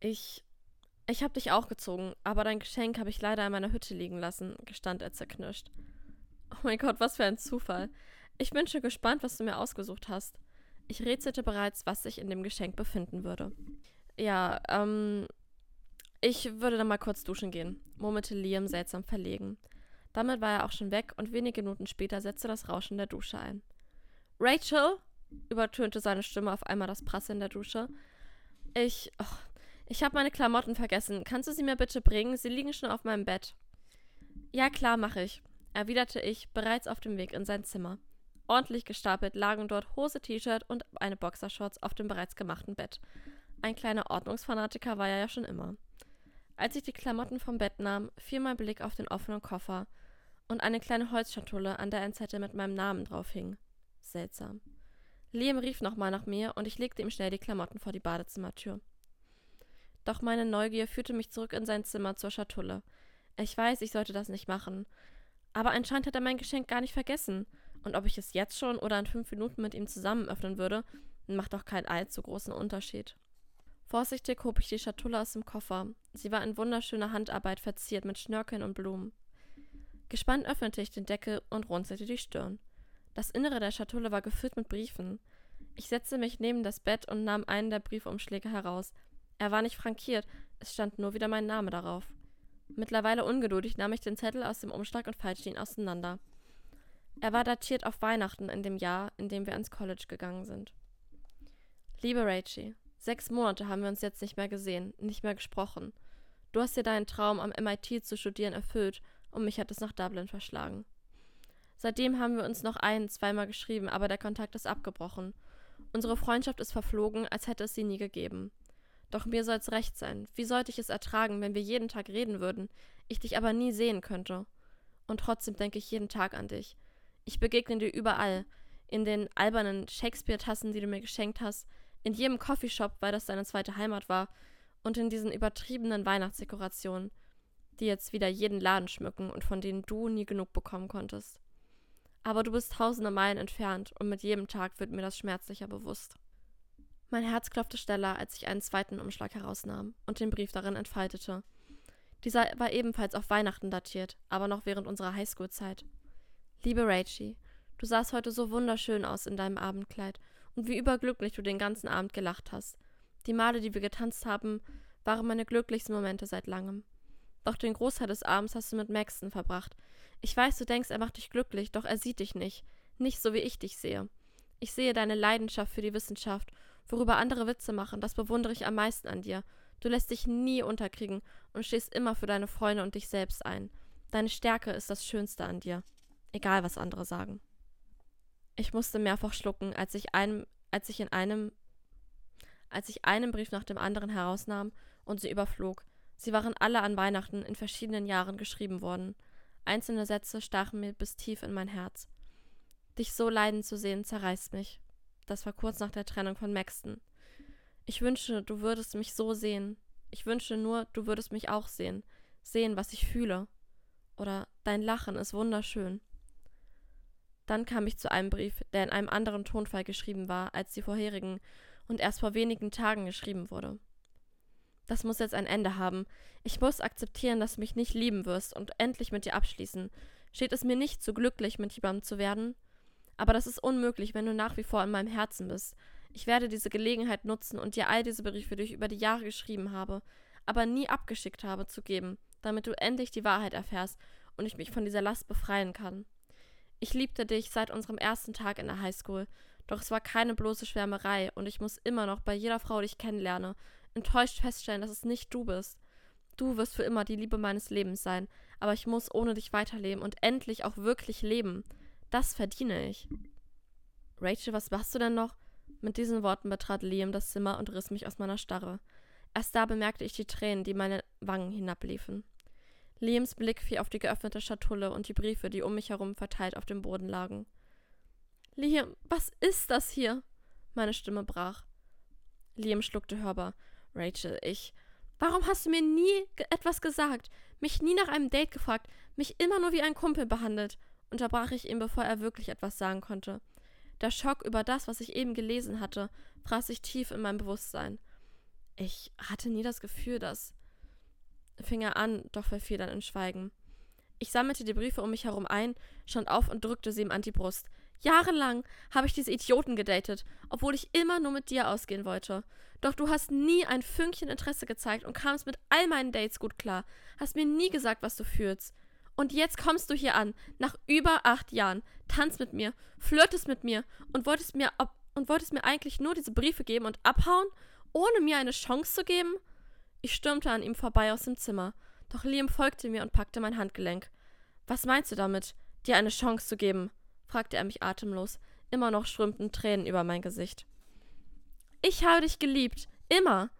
Ich. Ich hab dich auch gezogen, aber dein Geschenk habe ich leider in meiner Hütte liegen lassen, gestand er zerknirscht. Oh mein Gott, was für ein Zufall. Ich bin schon gespannt, was du mir ausgesucht hast. Ich rätselte bereits, was sich in dem Geschenk befinden würde. Ja, ähm. Ich würde dann mal kurz duschen gehen, murmelte Liam seltsam verlegen. Damit war er auch schon weg und wenige Minuten später setzte das Rauschen der Dusche ein. Rachel! übertönte seine Stimme auf einmal das Prasseln der Dusche. Ich. Oh, ich habe meine Klamotten vergessen. Kannst du sie mir bitte bringen? Sie liegen schon auf meinem Bett. Ja, klar, mache ich, erwiderte ich, bereits auf dem Weg in sein Zimmer. Ordentlich gestapelt lagen dort Hose, T-Shirt und eine Boxershorts auf dem bereits gemachten Bett. Ein kleiner Ordnungsfanatiker war er ja schon immer. Als ich die Klamotten vom Bett nahm, fiel mein Blick auf den offenen Koffer und eine kleine Holzschatulle, an der ein Zettel mit meinem Namen drauf hing. Seltsam. Liam rief nochmal nach mir und ich legte ihm schnell die Klamotten vor die Badezimmertür. Doch meine Neugier führte mich zurück in sein Zimmer zur Schatulle. Ich weiß, ich sollte das nicht machen. Aber anscheinend hat er mein Geschenk gar nicht vergessen. Und ob ich es jetzt schon oder in fünf Minuten mit ihm zusammen öffnen würde, macht doch keinen allzu großen Unterschied. Vorsichtig hob ich die Schatulle aus dem Koffer. Sie war in wunderschöner Handarbeit verziert mit Schnörkeln und Blumen. Gespannt öffnete ich den Deckel und runzelte die Stirn. Das Innere der Schatulle war gefüllt mit Briefen. Ich setzte mich neben das Bett und nahm einen der Briefumschläge heraus. Er war nicht frankiert, es stand nur wieder mein Name darauf. Mittlerweile ungeduldig nahm ich den Zettel aus dem Umschlag und falschte ihn auseinander. Er war datiert auf Weihnachten in dem Jahr, in dem wir ins College gegangen sind. Liebe Rachie, sechs Monate haben wir uns jetzt nicht mehr gesehen, nicht mehr gesprochen. Du hast dir deinen Traum, am MIT zu studieren, erfüllt und mich hat es nach Dublin verschlagen. Seitdem haben wir uns noch ein-, zweimal geschrieben, aber der Kontakt ist abgebrochen. Unsere Freundschaft ist verflogen, als hätte es sie nie gegeben. Doch mir soll's recht sein. Wie sollte ich es ertragen, wenn wir jeden Tag reden würden, ich dich aber nie sehen könnte? Und trotzdem denke ich jeden Tag an dich. Ich begegne dir überall. In den albernen Shakespeare-Tassen, die du mir geschenkt hast, in jedem Coffeeshop, weil das deine zweite Heimat war, und in diesen übertriebenen Weihnachtsdekorationen, die jetzt wieder jeden Laden schmücken und von denen du nie genug bekommen konntest. Aber du bist tausende Meilen entfernt und mit jedem Tag wird mir das schmerzlicher bewusst. Mein Herz klopfte schneller, als ich einen zweiten Umschlag herausnahm und den Brief darin entfaltete. Dieser war ebenfalls auf Weihnachten datiert, aber noch während unserer Highschool-Zeit. Liebe Rachie, du sahst heute so wunderschön aus in deinem Abendkleid und wie überglücklich du den ganzen Abend gelacht hast. Die Male, die wir getanzt haben, waren meine glücklichsten Momente seit langem. Doch den Großteil des Abends hast du mit Maxton verbracht. Ich weiß, du denkst, er macht dich glücklich, doch er sieht dich nicht. Nicht so, wie ich dich sehe. Ich sehe deine Leidenschaft für die Wissenschaft Worüber andere Witze machen, das bewundere ich am meisten an dir. Du lässt dich nie unterkriegen und stehst immer für deine Freunde und dich selbst ein. Deine Stärke ist das Schönste an dir. Egal, was andere sagen. Ich musste mehrfach schlucken, als ich einem, als ich in einem, als ich einen Brief nach dem anderen herausnahm und sie überflog. Sie waren alle an Weihnachten in verschiedenen Jahren geschrieben worden. Einzelne Sätze stachen mir bis tief in mein Herz. Dich so leiden zu sehen, zerreißt mich. Das war kurz nach der Trennung von Maxton. Ich wünsche, du würdest mich so sehen. Ich wünsche nur, du würdest mich auch sehen. Sehen, was ich fühle. Oder dein Lachen ist wunderschön. Dann kam ich zu einem Brief, der in einem anderen Tonfall geschrieben war als die vorherigen und erst vor wenigen Tagen geschrieben wurde. Das muss jetzt ein Ende haben. Ich muss akzeptieren, dass du mich nicht lieben wirst und endlich mit dir abschließen. Steht es mir nicht zu glücklich, mit jemandem zu werden? Aber das ist unmöglich, wenn du nach wie vor in meinem Herzen bist. Ich werde diese Gelegenheit nutzen und dir all diese Briefe, die ich über die Jahre geschrieben habe, aber nie abgeschickt habe, zu geben, damit du endlich die Wahrheit erfährst und ich mich von dieser Last befreien kann. Ich liebte dich seit unserem ersten Tag in der Highschool, doch es war keine bloße Schwärmerei und ich muss immer noch bei jeder Frau, die ich kennenlerne, enttäuscht feststellen, dass es nicht du bist. Du wirst für immer die Liebe meines Lebens sein, aber ich muss ohne dich weiterleben und endlich auch wirklich leben. Das verdiene ich. Rachel, was machst du denn noch? Mit diesen Worten betrat Liam das Zimmer und riss mich aus meiner Starre. Erst da bemerkte ich die Tränen, die meine Wangen hinabliefen. Liams Blick fiel auf die geöffnete Schatulle und die Briefe, die um mich herum verteilt auf dem Boden lagen. Liam, was ist das hier? Meine Stimme brach. Liam schluckte hörbar. Rachel, ich. Warum hast du mir nie etwas gesagt? Mich nie nach einem Date gefragt, mich immer nur wie ein Kumpel behandelt? Unterbrach ich ihn, bevor er wirklich etwas sagen konnte. Der Schock über das, was ich eben gelesen hatte, fraß sich tief in mein Bewusstsein. Ich hatte nie das Gefühl, dass. fing er an, doch verfiel dann in Schweigen. Ich sammelte die Briefe um mich herum ein, stand auf und drückte sie ihm an die Brust. Jahrelang habe ich diese Idioten gedatet, obwohl ich immer nur mit dir ausgehen wollte. Doch du hast nie ein Fünkchen Interesse gezeigt und kamst mit all meinen Dates gut klar. Hast mir nie gesagt, was du fühlst. Und jetzt kommst du hier an, nach über acht Jahren, tanzt mit mir, flirtest mit mir und wolltest mir, ob, und wolltest mir eigentlich nur diese Briefe geben und abhauen, ohne mir eine Chance zu geben? Ich stürmte an ihm vorbei aus dem Zimmer, doch Liam folgte mir und packte mein Handgelenk. Was meinst du damit, dir eine Chance zu geben? fragte er mich atemlos. Immer noch strömten Tränen über mein Gesicht. Ich habe dich geliebt, immer,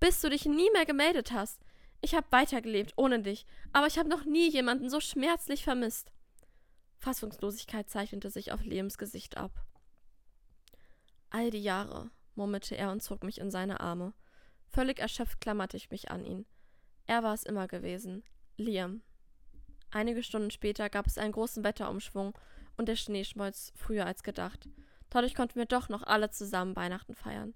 bis du dich nie mehr gemeldet hast. Ich habe weitergelebt ohne dich, aber ich habe noch nie jemanden so schmerzlich vermisst. Fassungslosigkeit zeichnete sich auf Liams Gesicht ab. All die Jahre, murmelte er und zog mich in seine Arme. Völlig erschöpft klammerte ich mich an ihn. Er war es immer gewesen. Liam. Einige Stunden später gab es einen großen Wetterumschwung und der Schnee schmolz früher als gedacht. Dadurch konnten wir doch noch alle zusammen Weihnachten feiern.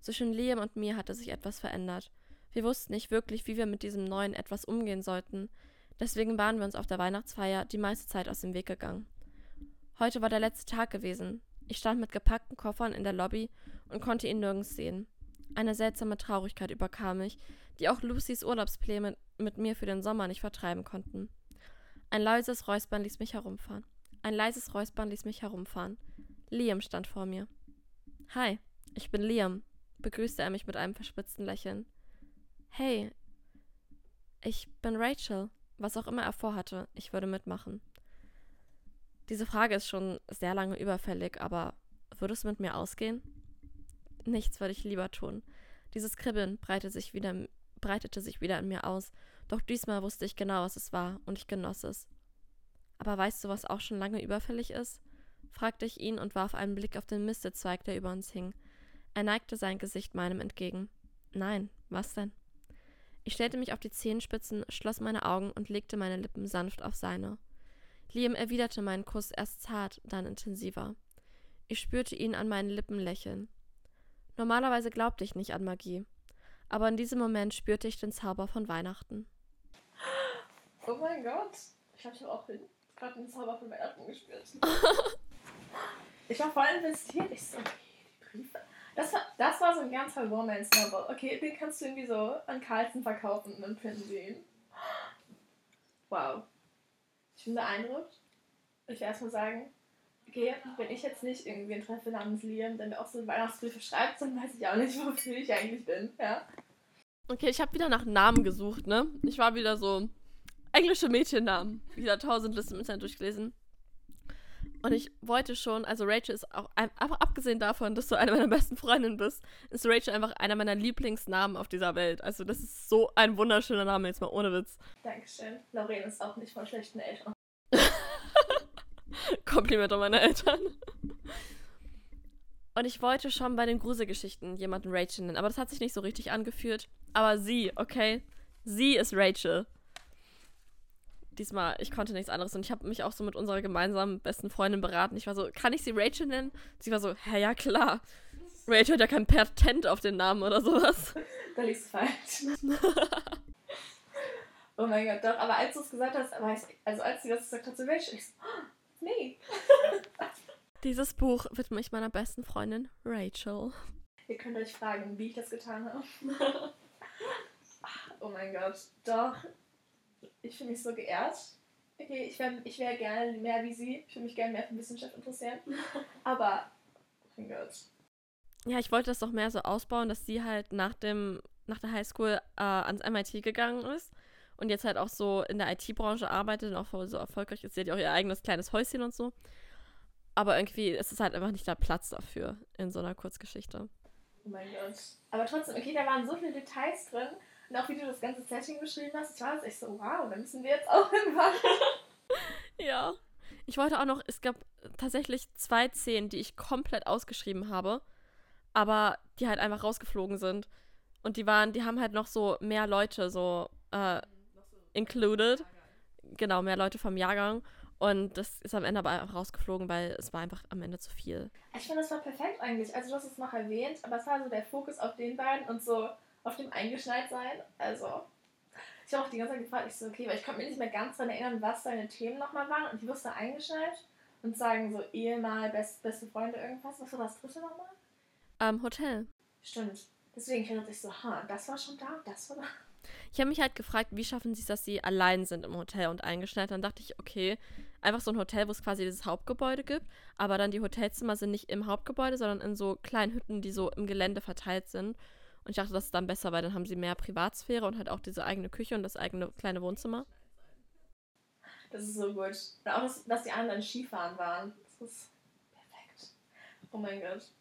Zwischen Liam und mir hatte sich etwas verändert. Wir wussten nicht wirklich, wie wir mit diesem neuen etwas umgehen sollten. Deswegen waren wir uns auf der Weihnachtsfeier die meiste Zeit aus dem Weg gegangen. Heute war der letzte Tag gewesen. Ich stand mit gepackten Koffern in der Lobby und konnte ihn nirgends sehen. Eine seltsame Traurigkeit überkam mich, die auch Lucys Urlaubspläne mit mir für den Sommer nicht vertreiben konnten. Ein leises Räuspern ließ mich herumfahren. Ein leises Räuspern ließ mich herumfahren. Liam stand vor mir. Hi, ich bin Liam, begrüßte er mich mit einem verspitzten Lächeln. Hey, ich bin Rachel. Was auch immer er vorhatte, ich würde mitmachen. Diese Frage ist schon sehr lange überfällig, aber würde es mit mir ausgehen? Nichts würde ich lieber tun. Dieses Kribbeln breitete sich, wieder, breitete sich wieder in mir aus, doch diesmal wusste ich genau, was es war, und ich genoss es. Aber weißt du, was auch schon lange überfällig ist? fragte ich ihn und warf einen Blick auf den Mistezweig, der über uns hing. Er neigte sein Gesicht meinem entgegen. Nein, was denn? Ich stellte mich auf die Zehenspitzen, schloss meine Augen und legte meine Lippen sanft auf seine. Liam erwiderte meinen Kuss erst zart, dann intensiver. Ich spürte ihn an meinen Lippen lächeln. Normalerweise glaubte ich nicht an Magie, aber in diesem Moment spürte ich den Zauber von Weihnachten. Oh mein Gott, ich habe auch gerade den Zauber von Weihnachten gespürt. ich war voll investiert. Ich so. Das war, das war so ein ganzer Romance-Novel. Okay, den kannst du irgendwie so an Carlson verkaufen und dann finden sie ihn. Wow. Ich bin beeindruckt. Ich will erstmal sagen, okay, wenn ich jetzt nicht irgendwie einen Treffer namens Liam, der mir auch so Weihnachtsbriefe schreibt, dann weiß ich auch nicht, wofür ich eigentlich bin, ja. Okay, ich habe wieder nach Namen gesucht, ne? Ich war wieder so englische Mädchennamen. Wieder tausend Listen im Internet durchgelesen. Und ich wollte schon, also Rachel ist auch, einfach abgesehen davon, dass du eine meiner besten Freundinnen bist, ist Rachel einfach einer meiner Lieblingsnamen auf dieser Welt. Also das ist so ein wunderschöner Name, jetzt mal ohne Witz. Dankeschön. Lauren ist auch nicht von schlechten Eltern. Kompliment an meine Eltern. Und ich wollte schon bei den Gruselgeschichten jemanden Rachel nennen, aber das hat sich nicht so richtig angefühlt. Aber sie, okay? Sie ist Rachel diesmal, ich konnte nichts anderes. Und ich habe mich auch so mit unserer gemeinsamen besten Freundin beraten. Ich war so, kann ich sie Rachel nennen? Sie war so, hä, ja klar. Rachel hat ja kein Patent auf den Namen oder sowas. Da liegt's falsch. oh mein Gott, doch. Aber als du es gesagt hast, also als sie das gesagt hat zu Rachel, ich so, oh, nee. Dieses Buch widme ich meiner besten Freundin Rachel. Ihr könnt euch fragen, wie ich das getan habe. oh mein Gott, doch ich fühle mich so geehrt. Okay, ich wäre ich wär gerne mehr wie sie. Ich würde mich gerne mehr für Wissenschaft interessieren. Aber, mein Gott. Ja, ich wollte das doch mehr so ausbauen, dass sie halt nach dem, nach der Highschool äh, ans MIT gegangen ist und jetzt halt auch so in der IT-Branche arbeitet und auch so erfolgreich ist. Sie hat ja auch ihr eigenes kleines Häuschen und so. Aber irgendwie ist es halt einfach nicht der Platz dafür in so einer Kurzgeschichte. Oh mein Gott. Aber trotzdem, okay, da waren so viele Details drin. Und auch wie du das ganze Setting beschrieben hast, ich war jetzt echt so, wow, da müssen wir jetzt auch hinfahren. ja. Ich wollte auch noch, es gab tatsächlich zwei Szenen, die ich komplett ausgeschrieben habe, aber die halt einfach rausgeflogen sind. Und die waren, die haben halt noch so mehr Leute so äh, included. Genau, mehr Leute vom Jahrgang. Und das ist am Ende aber einfach rausgeflogen, weil es war einfach am Ende zu viel. Ich finde, das war perfekt eigentlich. Also du hast es noch erwähnt, aber es war so der Fokus auf den beiden und so auf dem eingeschneit sein. Also, ich habe auch die ganze Zeit gefragt, ich so, okay, weil ich konnte mir nicht mehr ganz daran erinnern, was deine Themen nochmal waren. Und ich wusste eingeschneit und sagen so Ehemal, best, beste Freunde, irgendwas. Was war das dritte nochmal? Ähm, Hotel. Stimmt. Deswegen dachte ich so, ha, das war schon da, das war da. Ich habe mich halt gefragt, wie schaffen sie es, dass sie allein sind im Hotel und eingeschneit. Dann dachte ich, okay, einfach so ein Hotel, wo es quasi dieses Hauptgebäude gibt, aber dann die Hotelzimmer sind nicht im Hauptgebäude, sondern in so kleinen Hütten, die so im Gelände verteilt sind. Und ich dachte, das ist dann besser, weil dann haben sie mehr Privatsphäre und halt auch diese eigene Küche und das eigene kleine Wohnzimmer. Das ist so gut. Und auch, dass, die anderen Skifahren waren. Das ist perfekt. Oh mein Gott.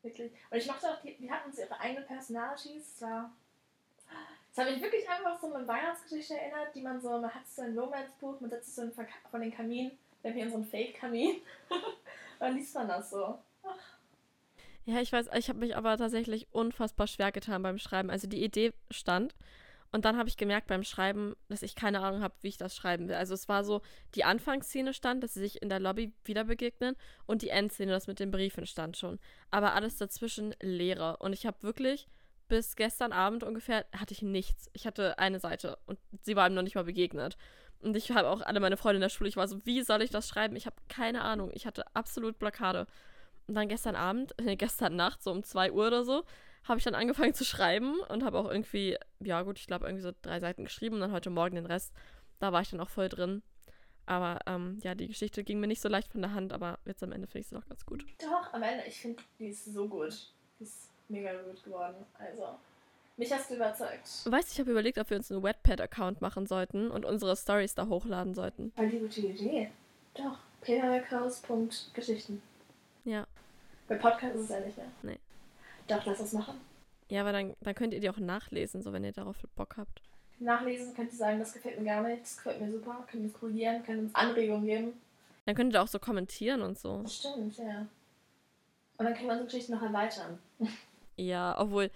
Wirklich. Und ich mochte auch, die, die hatten uns ihre eigenen Personalities. War. Das hat mich wirklich einfach so eine Weihnachtsgeschichte erinnert, die man so, man hat so ein Romance-Buch, man setzt sich so von den Kamin, wir haben hier einen Fake-Kamin. dann liest man das so. Ja, ich weiß, ich habe mich aber tatsächlich unfassbar schwer getan beim Schreiben. Also die Idee stand und dann habe ich gemerkt beim Schreiben, dass ich keine Ahnung habe, wie ich das schreiben will. Also es war so, die Anfangsszene stand, dass sie sich in der Lobby wieder begegnen und die Endszene, das mit den Briefen stand schon. Aber alles dazwischen leere. Und ich habe wirklich bis gestern Abend ungefähr hatte ich nichts. Ich hatte eine Seite und sie war ihm noch nicht mal begegnet. Und ich habe auch alle meine Freunde in der Schule. Ich war so, wie soll ich das schreiben? Ich habe keine Ahnung. Ich hatte absolut Blockade. Und dann gestern Abend, nee, gestern Nacht, so um 2 Uhr oder so, habe ich dann angefangen zu schreiben und habe auch irgendwie, ja gut, ich glaube irgendwie so drei Seiten geschrieben und dann heute Morgen den Rest. Da war ich dann auch voll drin. Aber ähm, ja, die Geschichte ging mir nicht so leicht von der Hand, aber jetzt am Ende finde ich sie doch ganz gut. Doch, am Ende, ich finde, die ist so gut. Die ist mega gut geworden. Also, mich hast du überzeugt. Weißt du, ich habe überlegt, ob wir uns einen Wattpad-Account machen sollten und unsere Stories da hochladen sollten. Voll die gute Idee. Doch, paperbackhouse.geschichten. Ja. Bei Podcast ist es ja nicht mehr. Nee. Doch, lass das machen. Ja, aber dann, dann könnt ihr die auch nachlesen, so wenn ihr darauf Bock habt. Nachlesen könnt ihr sagen, das gefällt mir gar nicht, das gefällt mir super, könnt uns korrigieren, könnt uns Anregungen geben. Dann könnt ihr auch so kommentieren und so. Das stimmt, ja. Und dann können wir unsere Geschichte noch erweitern. Ja, obwohl,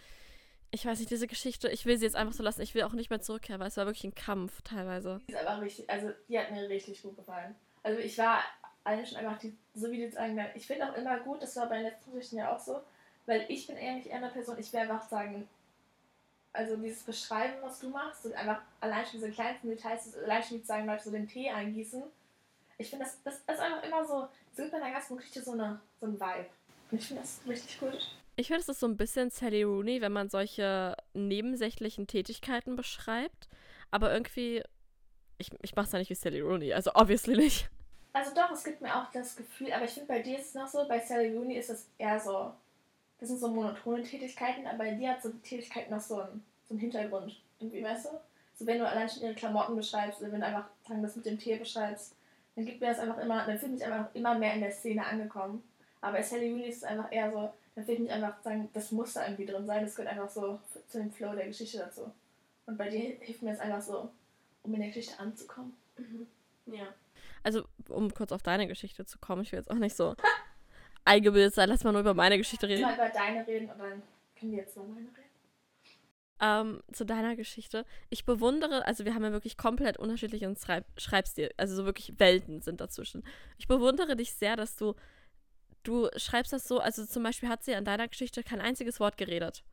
ich weiß nicht, diese Geschichte, ich will sie jetzt einfach so lassen. Ich will auch nicht mehr zurückkehren, weil es war wirklich ein Kampf teilweise. Die ist einfach richtig, also die hat mir richtig gut gefallen. Also ich war allen schon einfach, die, so wie die jetzt sagen, ich finde auch immer gut, das war bei den letzten Geschichten ja auch so, weil ich bin nicht eher eine Person, ich will einfach sagen, also dieses Beschreiben, was du machst, und einfach allein schon diese kleinsten Details, allein schon wie sagen, Leute so den Tee eingießen. Ich finde, das, das ist einfach immer so, so gibt bei der ganzen Geschichte so, eine, so ein Vibe. Und ich finde das richtig gut. Ich finde, es ist so ein bisschen Sally Rooney, wenn man solche nebensächlichen Tätigkeiten beschreibt. Aber irgendwie, ich, ich mache es ja nicht wie Sally Rooney, also obviously nicht. Also doch, es gibt mir auch das Gefühl, aber ich finde, bei dir ist es noch so, bei Sally Rooney ist es eher so, das sind so monotone Tätigkeiten, aber bei dir hat so die Tätigkeit noch so einen, so einen Hintergrund. Irgendwie, weißt du? So wenn du allein schon ihre Klamotten beschreibst oder wenn du einfach sagen, das mit dem Tee beschreibst, dann gibt mir das einfach immer, dann fühle ich mich einfach immer mehr in der Szene angekommen. Aber bei Sally Rooney ist es einfach eher so, dann fühle ich mich einfach sagen, das muss da irgendwie drin sein, das gehört einfach so zu dem Flow der Geschichte dazu. Und bei dir hilft mir das einfach so, um in der Geschichte anzukommen. Mhm. Ja. Also, um kurz auf deine Geschichte zu kommen, ich will jetzt auch nicht so eingebildet sein, lass mal nur über meine Geschichte reden. Mal über deine reden und dann können wir jetzt über meine reden. Ähm, zu deiner Geschichte. Ich bewundere, also wir haben ja wirklich komplett unterschiedlichen Schreib Schreibstil, also so wirklich Welten sind dazwischen. Ich bewundere dich sehr, dass du, du schreibst das so, also zum Beispiel hat sie an deiner Geschichte kein einziges Wort geredet.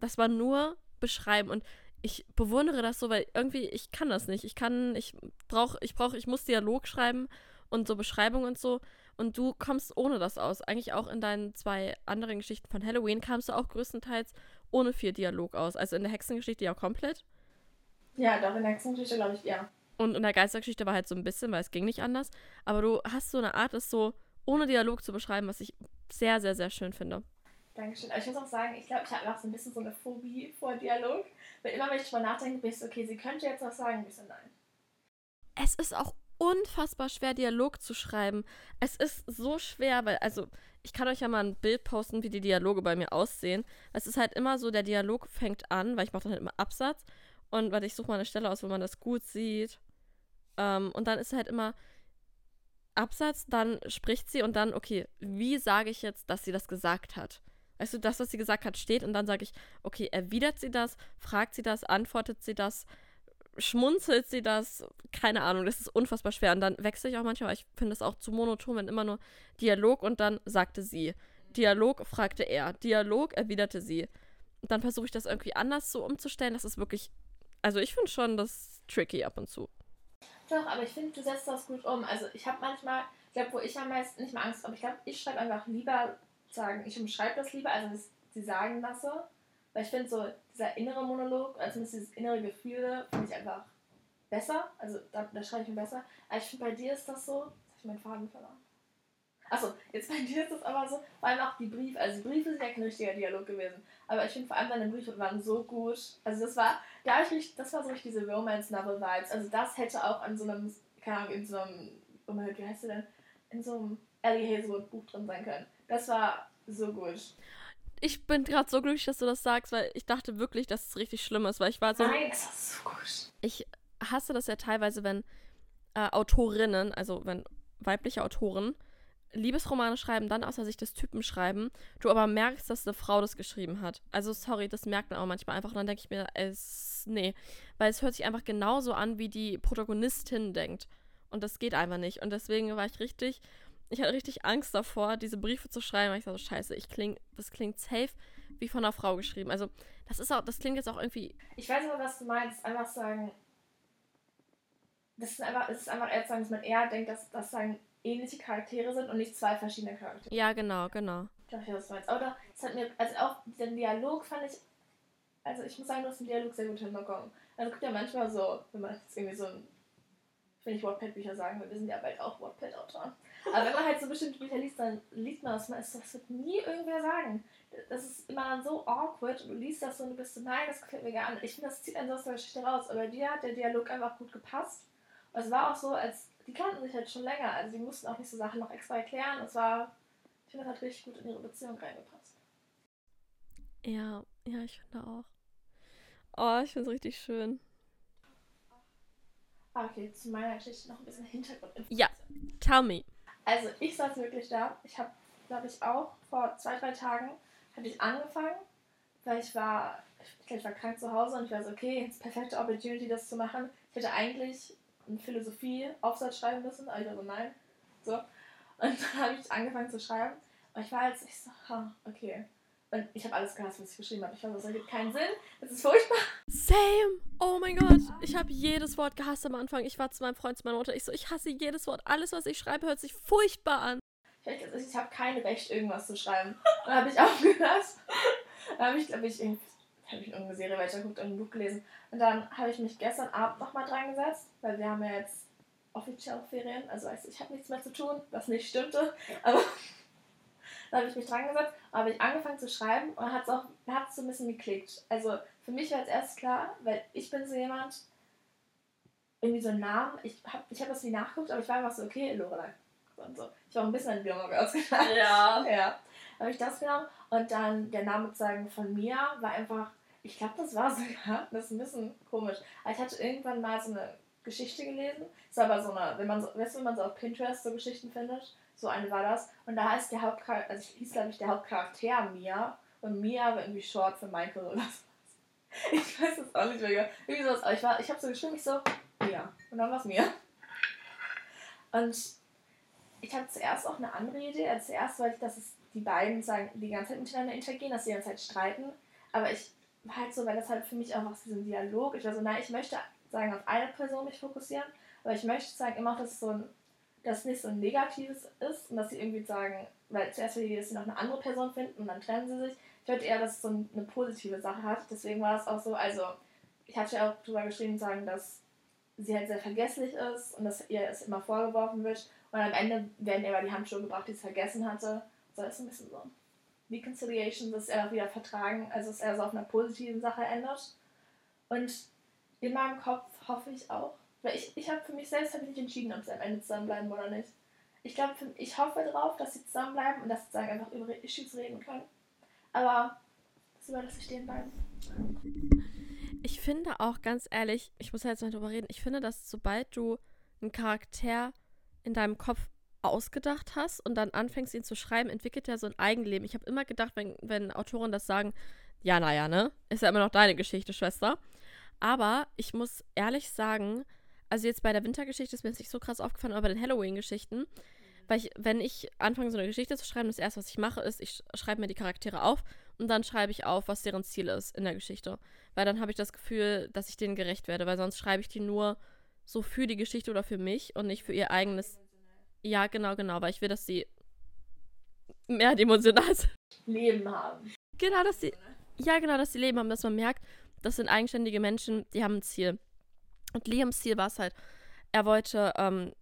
Das war nur beschreiben und ich bewundere das so, weil irgendwie ich kann das nicht. Ich kann, ich brauche, ich brauche, ich muss Dialog schreiben und so Beschreibungen und so. Und du kommst ohne das aus. Eigentlich auch in deinen zwei anderen Geschichten von Halloween kamst du auch größtenteils ohne viel Dialog aus. Also in der Hexengeschichte ja komplett. Ja, doch, in der Hexengeschichte glaube ich, ja. Und in der Geistergeschichte war halt so ein bisschen, weil es ging nicht anders. Aber du hast so eine Art, es so ohne Dialog zu beschreiben, was ich sehr, sehr, sehr schön finde. Dankeschön. Aber ich muss auch sagen, ich glaube, ich habe auch so ein bisschen so eine Phobie vor Dialog. Weil immer, wenn ich drüber nachdenke, bin ich so, okay, sie könnte jetzt was sagen. Ich so, nein. Es ist auch unfassbar schwer, Dialog zu schreiben. Es ist so schwer, weil, also, ich kann euch ja mal ein Bild posten, wie die Dialoge bei mir aussehen. Es ist halt immer so, der Dialog fängt an, weil ich mache dann halt immer Absatz. Und weil ich suche mal eine Stelle aus, wo man das gut sieht. Ähm, und dann ist halt immer Absatz, dann spricht sie und dann, okay, wie sage ich jetzt, dass sie das gesagt hat? Weißt du, das, was sie gesagt hat, steht und dann sage ich, okay, erwidert sie das, fragt sie das, antwortet sie das, schmunzelt sie das? Keine Ahnung, das ist unfassbar schwer. Und dann wechsle ich auch manchmal, ich finde es auch zu monoton, wenn immer nur Dialog und dann sagte sie. Dialog fragte er. Dialog erwiderte sie. Und dann versuche ich das irgendwie anders so umzustellen. Das ist wirklich, also ich finde schon das tricky ab und zu. Doch, aber ich finde, du setzt das gut um. Also ich habe manchmal, ich glaube, wo ich am meisten nicht mal Angst habe, ich glaube, ich schreibe einfach lieber sagen, ich umschreibe das lieber, also dass sie sagen lasse. Weil ich finde so, dieser innere Monolog, also dieses innere Gefühl, finde ich einfach besser. Also da, da schreibe ich mir besser. Aber ich finde, bei dir ist das so, jetzt habe ich meinen Faden verloren. Achso, jetzt bei dir ist das aber so, vor allem auch die Briefe, also die Briefe sind ja kein richtiger Dialog gewesen, aber ich finde vor allem deine Briefe waren so gut, also das war, da ich richtig, das war so richtig diese Romance-Novel-Vibes, also das hätte auch an so einem, keine Ahnung, in so einem, oh wie heißt du denn, in so einem Ellie Hazelwood Buch drin sein können. Das war so gut ich bin gerade so glücklich, dass du das sagst, weil ich dachte wirklich, dass es richtig schlimm ist, weil ich war so. Nein, es ist so gut. Ich hasse das ja teilweise, wenn äh, Autorinnen, also wenn weibliche Autoren Liebesromane schreiben, dann außer Sicht des Typen schreiben, du aber merkst, dass eine Frau das geschrieben hat. Also sorry, das merkt man auch manchmal einfach und dann denke ich mir, es nee, weil es hört sich einfach genauso an, wie die Protagonistin denkt und das geht einfach nicht und deswegen war ich richtig ich hatte richtig Angst davor, diese Briefe zu schreiben, weil ich dachte, scheiße, ich kling, das klingt safe wie von einer Frau geschrieben. Also, das ist auch, das klingt jetzt auch irgendwie. Ich weiß aber, was du meinst. Einfach sagen, das ist einfach, es ist einfach eher zu sagen, dass man eher denkt, dass das sagen ähnliche Charaktere sind und nicht zwei verschiedene Charaktere. Ja, genau, genau. Ich glaube, ich weiß, was du meinst. Oder es hat mir, also auch den Dialog fand ich, also ich muss sagen, du hast den Dialog sehr gut hinbekommen. Also es gibt ja manchmal so, wenn man jetzt irgendwie so ein, wenn ich Wattpad-Bücher sagen will, wir sind ja bald auch Wattpad-Autoren. Aber wenn man halt so bestimmte Bücher liest, dann liest man das, man ist, das wird nie irgendwer sagen. Das ist immer dann so awkward und du liest das so und du bist so, nein, das gefällt mir gar nicht. Ich finde, das zieht einen so aus der Geschichte raus. Aber dir hat der Dialog einfach gut gepasst. Und es war auch so, als die kannten sich halt schon länger. Also die mussten auch nicht so Sachen noch extra erklären. Es war, ich finde, das hat richtig gut in ihre Beziehung reingepasst. Ja, ja, ich finde auch. Oh, ich finde es richtig schön. Ah, okay, zu meiner Geschichte noch ein bisschen Hintergrund. Ja, tell me. Also ich saß wirklich da. Ich habe, glaube ich, auch vor zwei, drei Tagen hatte ich angefangen, weil ich war, ich, glaub, ich war krank zu Hause und ich war so, okay, jetzt perfekte Opportunity, das zu machen. Ich hätte eigentlich einen Philosophie-Aufsatz schreiben müssen, aber ich war so, nein. So. Und dann habe ich angefangen zu schreiben. Und ich war jetzt, ich so, ha, okay. Und ich habe alles gehasst, was ich geschrieben habe. Ich fand, das ergibt keinen Sinn. Das ist furchtbar. Same. Oh mein Gott. Ich habe jedes Wort gehasst am Anfang. Ich war zu meinem Freund, zu meiner Mutter. Ich so, ich hasse jedes Wort. Alles, was ich schreibe, hört sich furchtbar an. Ich, ich habe kein Recht, irgendwas zu schreiben. Und dann habe ich aufgehört. Dann habe ich, glaube ich, irgendwie habe ich irgendeine Serie weitergeguckt und ein Buch gelesen. Und dann habe ich mich gestern Abend nochmal dran gesetzt, weil wir haben ja jetzt offiziell Ferien. Also ich habe nichts mehr zu tun, was nicht stimmte. Aber da habe ich mich dran gesetzt, habe ich angefangen zu schreiben und hat es auch hat's so ein bisschen geklickt. Also für mich war jetzt erst klar, weil ich bin so jemand, irgendwie so einen Namen, ich habe ich hab das nie nachgeguckt, aber ich war einfach so, okay, Lorelei. Und so. Ich war auch ein bisschen an Björn ausgedacht. Ja. ja. Habe ich das genommen und dann der Name sozusagen von mir war einfach, ich glaube, das war sogar, das ist ein bisschen komisch. Aber ich hatte irgendwann mal so eine Geschichte gelesen. Es war aber so eine, wenn man so, weißt du, wenn man so auf Pinterest so Geschichten findet, so eine war das. Und da heißt der Hauptcharakter, also hieß glaube ich der Hauptcharakter Mia. Und Mia war irgendwie short für Michael oder so. Ich weiß es auch nicht mehr. Irgendwie sowas. Aber ich, war, ich habe so geschrieben, ich so, Mia. Und dann war es Mia. Und ich hatte zuerst auch eine andere Idee. Also zuerst wollte ich, dass es die beiden sagen, die ganze Zeit miteinander interagieren, dass sie die ganze Zeit streiten. Aber ich war halt so, weil das halt für mich einfach aus diesem Dialog, ich war so, nein, ich möchte sagen, auf eine Person mich fokussieren, aber ich möchte sagen immer auch, dass es so ein das nicht so ein negatives ist und dass sie irgendwie sagen, weil zuerst will sie noch eine andere Person finden und dann trennen sie sich. Ich wollte eher, dass es so eine positive Sache hat. Deswegen war es auch so, also ich hatte ja auch drüber geschrieben, sagen, dass sie halt sehr vergesslich ist und dass ihr es immer vorgeworfen wird. Und am Ende werden ihr aber die Handschuhe gebracht, die es vergessen hatte. So ist ein bisschen so. Reconciliation, dass er wieder vertragen, also dass er so auf einer positiven Sache ändert. Und in meinem Kopf hoffe ich auch, weil ich, ich habe für mich selbst habe ich nicht entschieden, ob sie am Ende zusammenbleiben oder nicht. Ich glaube, ich hoffe darauf, dass sie zusammenbleiben und dass sie sagen, einfach über Issues reden können. Aber das überlasse ich denen beiden. Ich finde auch ganz ehrlich, ich muss jetzt mal drüber reden, ich finde, dass sobald du einen Charakter in deinem Kopf ausgedacht hast und dann anfängst, ihn zu schreiben, entwickelt er so ein Eigenleben. Ich habe immer gedacht, wenn, wenn Autoren das sagen, ja, naja, ne? Ist ja immer noch deine Geschichte, Schwester. Aber ich muss ehrlich sagen, also jetzt bei der Wintergeschichte ist mir jetzt nicht so krass aufgefallen, aber bei den Halloween-Geschichten, weil ich, wenn ich anfange, so eine Geschichte zu schreiben, das erste, was ich mache, ist, ich schreibe mir die Charaktere auf und dann schreibe ich auf, was deren Ziel ist in der Geschichte. Weil dann habe ich das Gefühl, dass ich denen gerecht werde, weil sonst schreibe ich die nur so für die Geschichte oder für mich und nicht für ihr eigenes. Ja, genau, genau, weil ich will, dass sie mehr emotional sind. Leben haben. Genau, dass sie. Ja, genau, dass sie Leben haben, dass man merkt, das sind eigenständige Menschen, die haben ein Ziel. Und Liams Ziel war es halt, er wollte, ähm,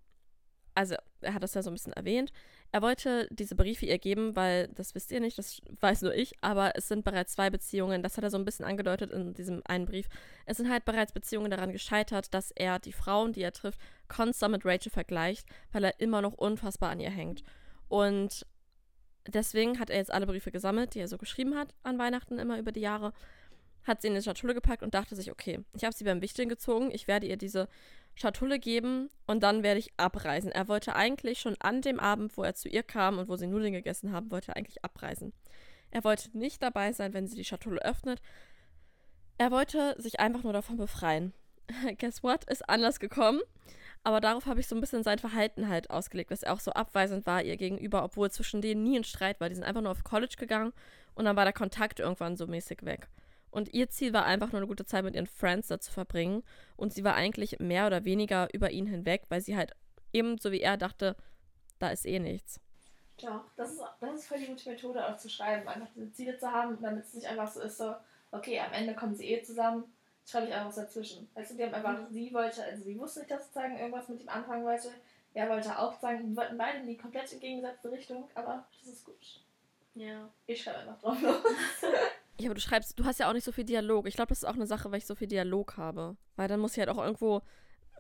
also er hat das ja so ein bisschen erwähnt, er wollte diese Briefe ihr geben, weil, das wisst ihr nicht, das weiß nur ich, aber es sind bereits zwei Beziehungen, das hat er so ein bisschen angedeutet in diesem einen Brief. Es sind halt bereits Beziehungen daran gescheitert, dass er die Frauen, die er trifft, konstant mit Rachel vergleicht, weil er immer noch unfassbar an ihr hängt. Und deswegen hat er jetzt alle Briefe gesammelt, die er so geschrieben hat an Weihnachten immer über die Jahre hat sie in eine Schatulle gepackt und dachte sich, okay, ich habe sie beim Wichteln gezogen, ich werde ihr diese Schatulle geben und dann werde ich abreisen. Er wollte eigentlich schon an dem Abend, wo er zu ihr kam und wo sie Nudeln gegessen haben, wollte er eigentlich abreisen. Er wollte nicht dabei sein, wenn sie die Schatulle öffnet. Er wollte sich einfach nur davon befreien. Guess what? Ist anders gekommen. Aber darauf habe ich so ein bisschen sein Verhalten halt ausgelegt, dass er auch so abweisend war ihr gegenüber, obwohl zwischen denen nie ein Streit war. Die sind einfach nur auf College gegangen und dann war der Kontakt irgendwann so mäßig weg. Und ihr Ziel war einfach nur eine gute Zeit mit ihren Friends da zu verbringen. Und sie war eigentlich mehr oder weniger über ihn hinweg, weil sie halt ebenso wie er dachte, da ist eh nichts. Doch, das ist, das ist voll die gute Methode auch zu schreiben, einfach diese Ziele zu haben, damit es nicht einfach so ist, so, okay, am Ende kommen sie eh zusammen, schreibe ich einfach was dazwischen. Weißt du, die haben einfach, Mhm. sie wollte, also sie wusste nicht, dass sozusagen irgendwas mit ihm anfangen wollte, er wollte auch sagen, die wollten beide in die komplett entgegengesetzte Richtung, aber das ist gut. Ja. Ich schreibe einfach drauf los. Ja, aber du schreibst, du hast ja auch nicht so viel Dialog. Ich glaube, das ist auch eine Sache, weil ich so viel Dialog habe. Weil dann muss ich halt auch irgendwo,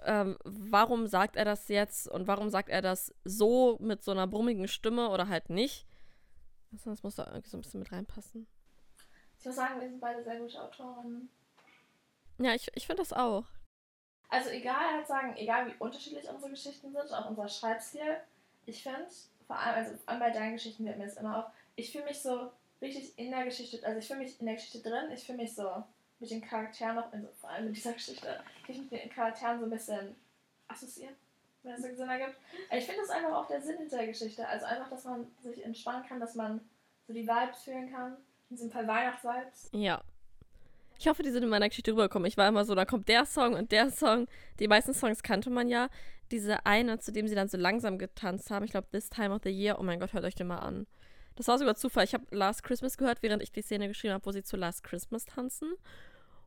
ähm, warum sagt er das jetzt und warum sagt er das so mit so einer brummigen Stimme oder halt nicht? Also das muss da irgendwie so ein bisschen mit reinpassen. Ich muss sagen, wir sind beide sehr gute Autorinnen. Ja, ich, ich finde das auch. Also egal, halt sagen, egal wie unterschiedlich unsere Geschichten sind, auch unser Schreibstil, ich finde, vor allem, also vor allem bei deinen Geschichten wird mir das immer auch, ich fühle mich so richtig in der Geschichte, also ich fühle mich in der Geschichte drin, ich fühle mich so mit den Charakteren noch, also vor allem mit dieser Geschichte, ich mich mit den Charakteren so ein bisschen assoziieren, wenn das so Sinn ergibt. Aber ich finde das einfach auch der Sinn hinter der Geschichte, also einfach, dass man sich entspannen kann, dass man so die Vibes fühlen kann, in diesem Fall Weihnachtsvibes. Ja. Ich hoffe, die sind in meiner Geschichte rübergekommen. Ich war immer so, da kommt der Song und der Song. Die meisten Songs kannte man ja. Diese eine, zu dem sie dann so langsam getanzt haben, ich glaube, This Time of the Year, oh mein Gott, hört euch den mal an. Das war sogar Zufall. Ich habe Last Christmas gehört, während ich die Szene geschrieben habe, wo sie zu Last Christmas tanzen.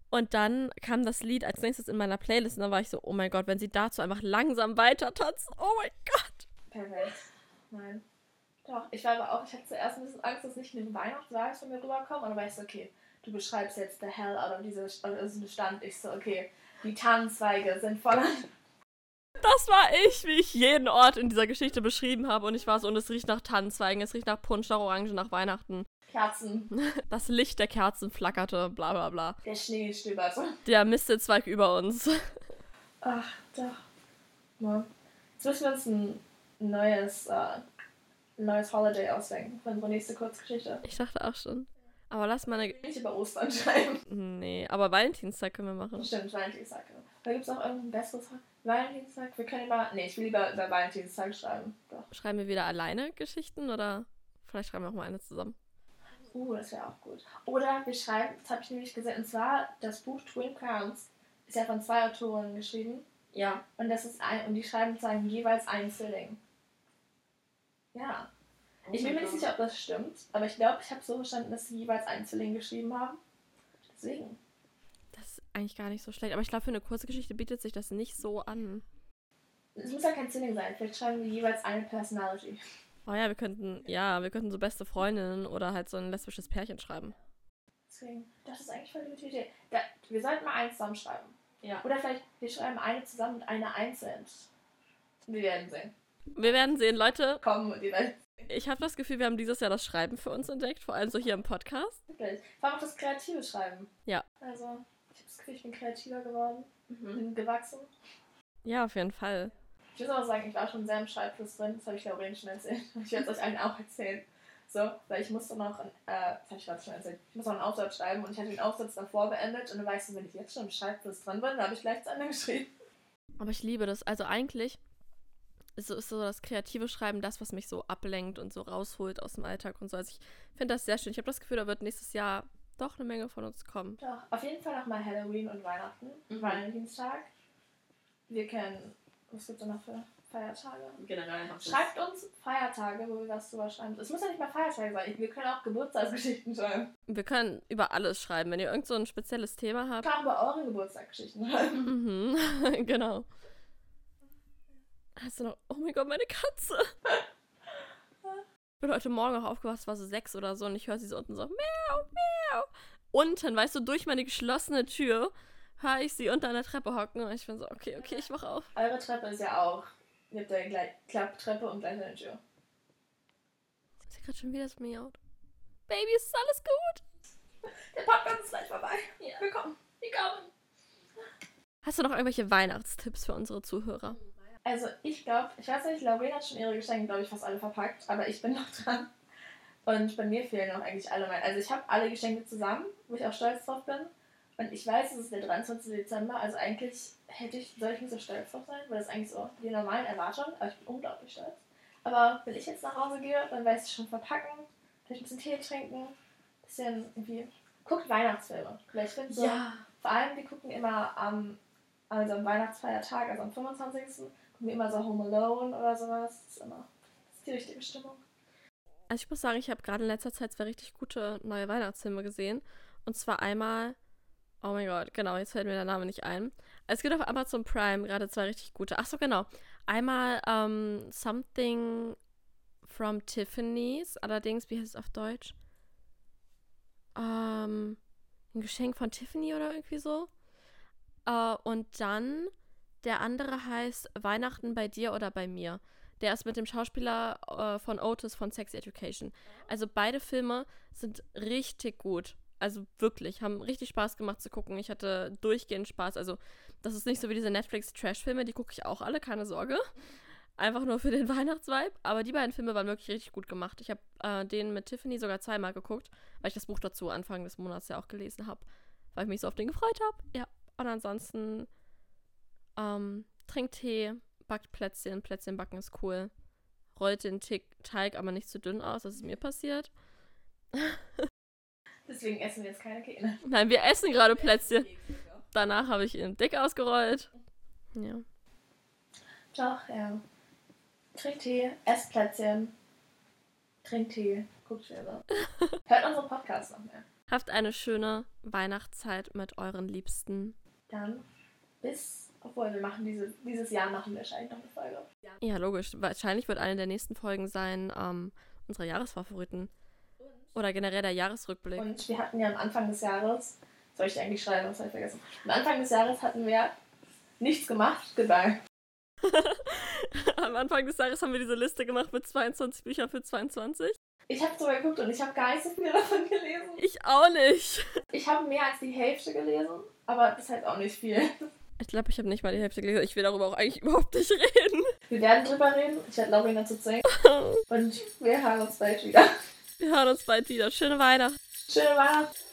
Und dann kam das Lied als nächstes in meiner Playlist und dann war ich so, oh mein Gott, wenn sie dazu einfach langsam weiter tanzen, oh mein Gott. Perfekt. Nein. Doch, ich war aber auch, ich hatte zuerst ein bisschen Angst, dass nicht eine Weihnachtsvibes von mir rüberkommen. Und dann war ich so, okay, du beschreibst jetzt the hell out of diese also Stand. Ich so, okay, die Tannenzweige sind voller. Das war ich, wie ich jeden Ort in dieser Geschichte beschrieben habe. Und ich war so, und es riecht nach Tannenzweigen, es riecht nach Punsch, nach Orange, nach Weihnachten. Kerzen, Das Licht der Kerzen flackerte, bla bla bla. der Schnee stöberte. Der Mistelzweig über uns. Ach, doch. Ja. Jetzt müssen wir uns ein neues, äh, ein neues Holiday ausdenken für unsere nächste Kurzgeschichte. Ich dachte auch schon. Aber lass mal eine. Nicht über Ostern schreiben. Nee, aber Valentinstag können wir machen. Stimmt, Valentinstag. Da gibt es auch irgendein besseres Valentinstag. Wir können immer. Nee, ich will lieber über Valentinstag schreiben. Doch. Schreiben wir wieder alleine Geschichten oder vielleicht schreiben wir auch mal eine zusammen? Uh, das wäre auch gut. Oder wir schreiben, das habe ich nämlich gesehen, und zwar das Buch Twin Crowns ist ja von zwei Autorinnen geschrieben. Ja. Und das ist ein, und die schreiben sozusagen jeweils einen Zwilling. Ja. Ich bin mir nicht sicher, ob das stimmt, aber ich glaube, ich habe so verstanden, dass sie jeweils einen Zwilling geschrieben haben. Deswegen. Eigentlich gar nicht so schlecht. Aber ich glaube, für eine kurze Geschichte bietet sich das nicht so an. Es muss ja kein Zwilling sein, vielleicht schreiben wir jeweils eine Personality. Oh ja, wir könnten, ja, wir könnten so beste Freundinnen oder halt so ein lesbisches Pärchen schreiben. Deswegen, das ist eigentlich voll eine gute Idee. Da, wir sollten mal eins zusammen schreiben. Ja. Oder vielleicht, wir schreiben eine zusammen und eine einzeln. Wir werden sehen. Wir werden sehen, Leute. Kommen und die Welt. Ich habe das Gefühl, wir haben dieses Jahr das Schreiben für uns entdeckt, vor allem so hier im Podcast. Wirklich. Vor allem auch das kreative Schreiben. Ja. Also, ich ich bin kreativer geworden. Mhm. Bin gewachsen. Ja, auf jeden Fall. Ich muss aber sagen, ich war schon sehr im Schreibfluss drin. Das habe ich Lauren schon erzählt. Ich werde es euch allen auch erzählen. So, weil ich musste noch, äh, das habe ich gerade schon erzählt, ich musste noch einen Aufsatz schreiben und ich hatte den Aufsatz davor beendet und dann weißt du, wenn ich jetzt schon im Schreibfluss drin bin, dann habe ich gleich zu Ende geschrieben. Aber ich liebe das. Also eigentlich ist so, ist so das kreative Schreiben das, was mich so ablenkt und so rausholt aus dem Alltag und so. Also ich finde das sehr schön. Ich habe das Gefühl, da wird nächstes Jahr doch eine Menge von uns kommen. Doch, auf jeden Fall nochmal Halloween und Weihnachten. Mhm. Valentinstag. Wir können, was gibt es noch für Feiertage? Generell das- Schreibt uns Feiertage, wo wir was drüber schreiben. Es muss ja nicht mal Feiertage sein. Wir können auch Geburtstagsgeschichten schreiben. Wir können über alles schreiben. Wenn ihr irgend so ein spezielles Thema Wir habt. können auch über eure Geburtstagsgeschichten schreiben. Mhm, genau. Hast du noch. Oh mein Gott, meine Katze. Ich bin heute Morgen auch aufgewacht, es war so sechs oder so und ich höre sie so unten so miau, miau. Unten, weißt du, durch meine geschlossene Tür höre ich sie unter einer Treppe hocken und ich bin so, okay, okay, ich wach auf. Eure Treppe ist ja auch. Ihr habt ja gleich Klapptreppe und gleich eine Tür. Sie gerade schon wieder so miaut. Baby, ist alles gut? Der Podcast ist gleich vorbei. Ja. Willkommen. Willkommen. Hast du noch irgendwelche Weihnachtstipps für unsere Zuhörer? Also ich glaube, ich weiß nicht, Lauren hat schon ihre Geschenke, glaube ich, fast alle verpackt, aber ich bin noch dran. Und bei mir fehlen noch eigentlich alle meine. Also ich habe alle Geschenke zusammen, wo ich auch stolz drauf bin. Und ich weiß, es ist der 23. Dezember, also eigentlich hätte ich, soll ich nicht so stolz drauf sein, weil das ist eigentlich so die normalen Erwartungen, aber ich bin unglaublich stolz. Aber wenn ich jetzt nach Hause gehe, dann weiß ich schon verpacken, vielleicht ein bisschen Tee trinken, ein bisschen irgendwie. Guckt Weihnachtsfilme. Weil ich finde so, Ja. vor allem, wir gucken immer am, also am Weihnachtsfeiertag, also am 25. wir immer so Home Alone oder sowas. Das ist immer das ist die richtige Stimmung. Also ich muss sagen, ich habe gerade in letzter Zeit zwei richtig gute neue Weihnachtsfilme gesehen. Und zwar einmal, oh mein Gott, genau, jetzt fällt mir der Name nicht ein. Es gibt auf Amazon Prime gerade zwei richtig gute. Ach so, genau. Einmal ähm, Something from Tiffany's, allerdings, wie heißt es auf Deutsch? Ähm, ein Geschenk von Tiffany oder irgendwie so. Äh, und dann der andere heißt Weihnachten bei dir oder bei mir. Der ist mit dem Schauspieler äh, von Otis von Sex Education. Also beide Filme sind richtig gut. Also wirklich, haben richtig Spaß gemacht zu gucken. Ich hatte durchgehend Spaß. Also das ist nicht so wie diese Netflix-Trash-Filme, die gucke ich auch alle, keine Sorge. Einfach nur für den Weihnachtsvibe. Aber die beiden Filme waren wirklich richtig gut gemacht. Ich habe äh, den mit Tiffany sogar zweimal geguckt, weil ich das Buch dazu Anfang des Monats ja auch gelesen habe. Weil ich mich so auf den gefreut habe. Ja. Und ansonsten ähm, trinkt Tee, backt Plätzchen. Plätzchen backen ist cool. Rollt den Teig aber nicht zu dünn aus. Das ist mir passiert. Deswegen essen wir jetzt keine Kekse. Nein, wir essen gerade Plätzchen. Danach habe ich ihn dick ausgerollt. Ja. Doch, ja. Trinkt Tee, esst Plätzchen. Trinkt Tee, guckt Filme. Hört unsere Podcasts noch mehr. Habt eine schöne Weihnachtszeit mit euren Liebsten. Dann bis, obwohl wir machen diese, dieses Jahr machen wir wahrscheinlich noch eine Folge. Ja, logisch. Wahrscheinlich wird eine der nächsten Folgen sein ähm, unsere Jahresfavoriten. Oder generell der Jahresrückblick. Und wir hatten ja am Anfang des Jahres, soll ich eigentlich schreiben, das habe ich vergessen. Am Anfang des Jahres hatten wir nichts gemacht. Goodbye. Am Anfang des Jahres haben wir diese Liste gemacht mit 22 Büchern für 22. Ich habe sogar geguckt und ich habe gar nicht so viel davon gelesen. Ich auch nicht. Ich habe mehr als die Hälfte gelesen, aber das ist halt auch nicht viel. Ich glaube, ich habe nicht mal die Hälfte gelesen. Ich will darüber auch eigentlich überhaupt nicht reden. Wir werden drüber reden. Ich werde Laurin dazu zeigen. Und wir hören uns bald wieder. Wir hören uns bald wieder. Schöne Weihnachten. Schöne Weihnachten.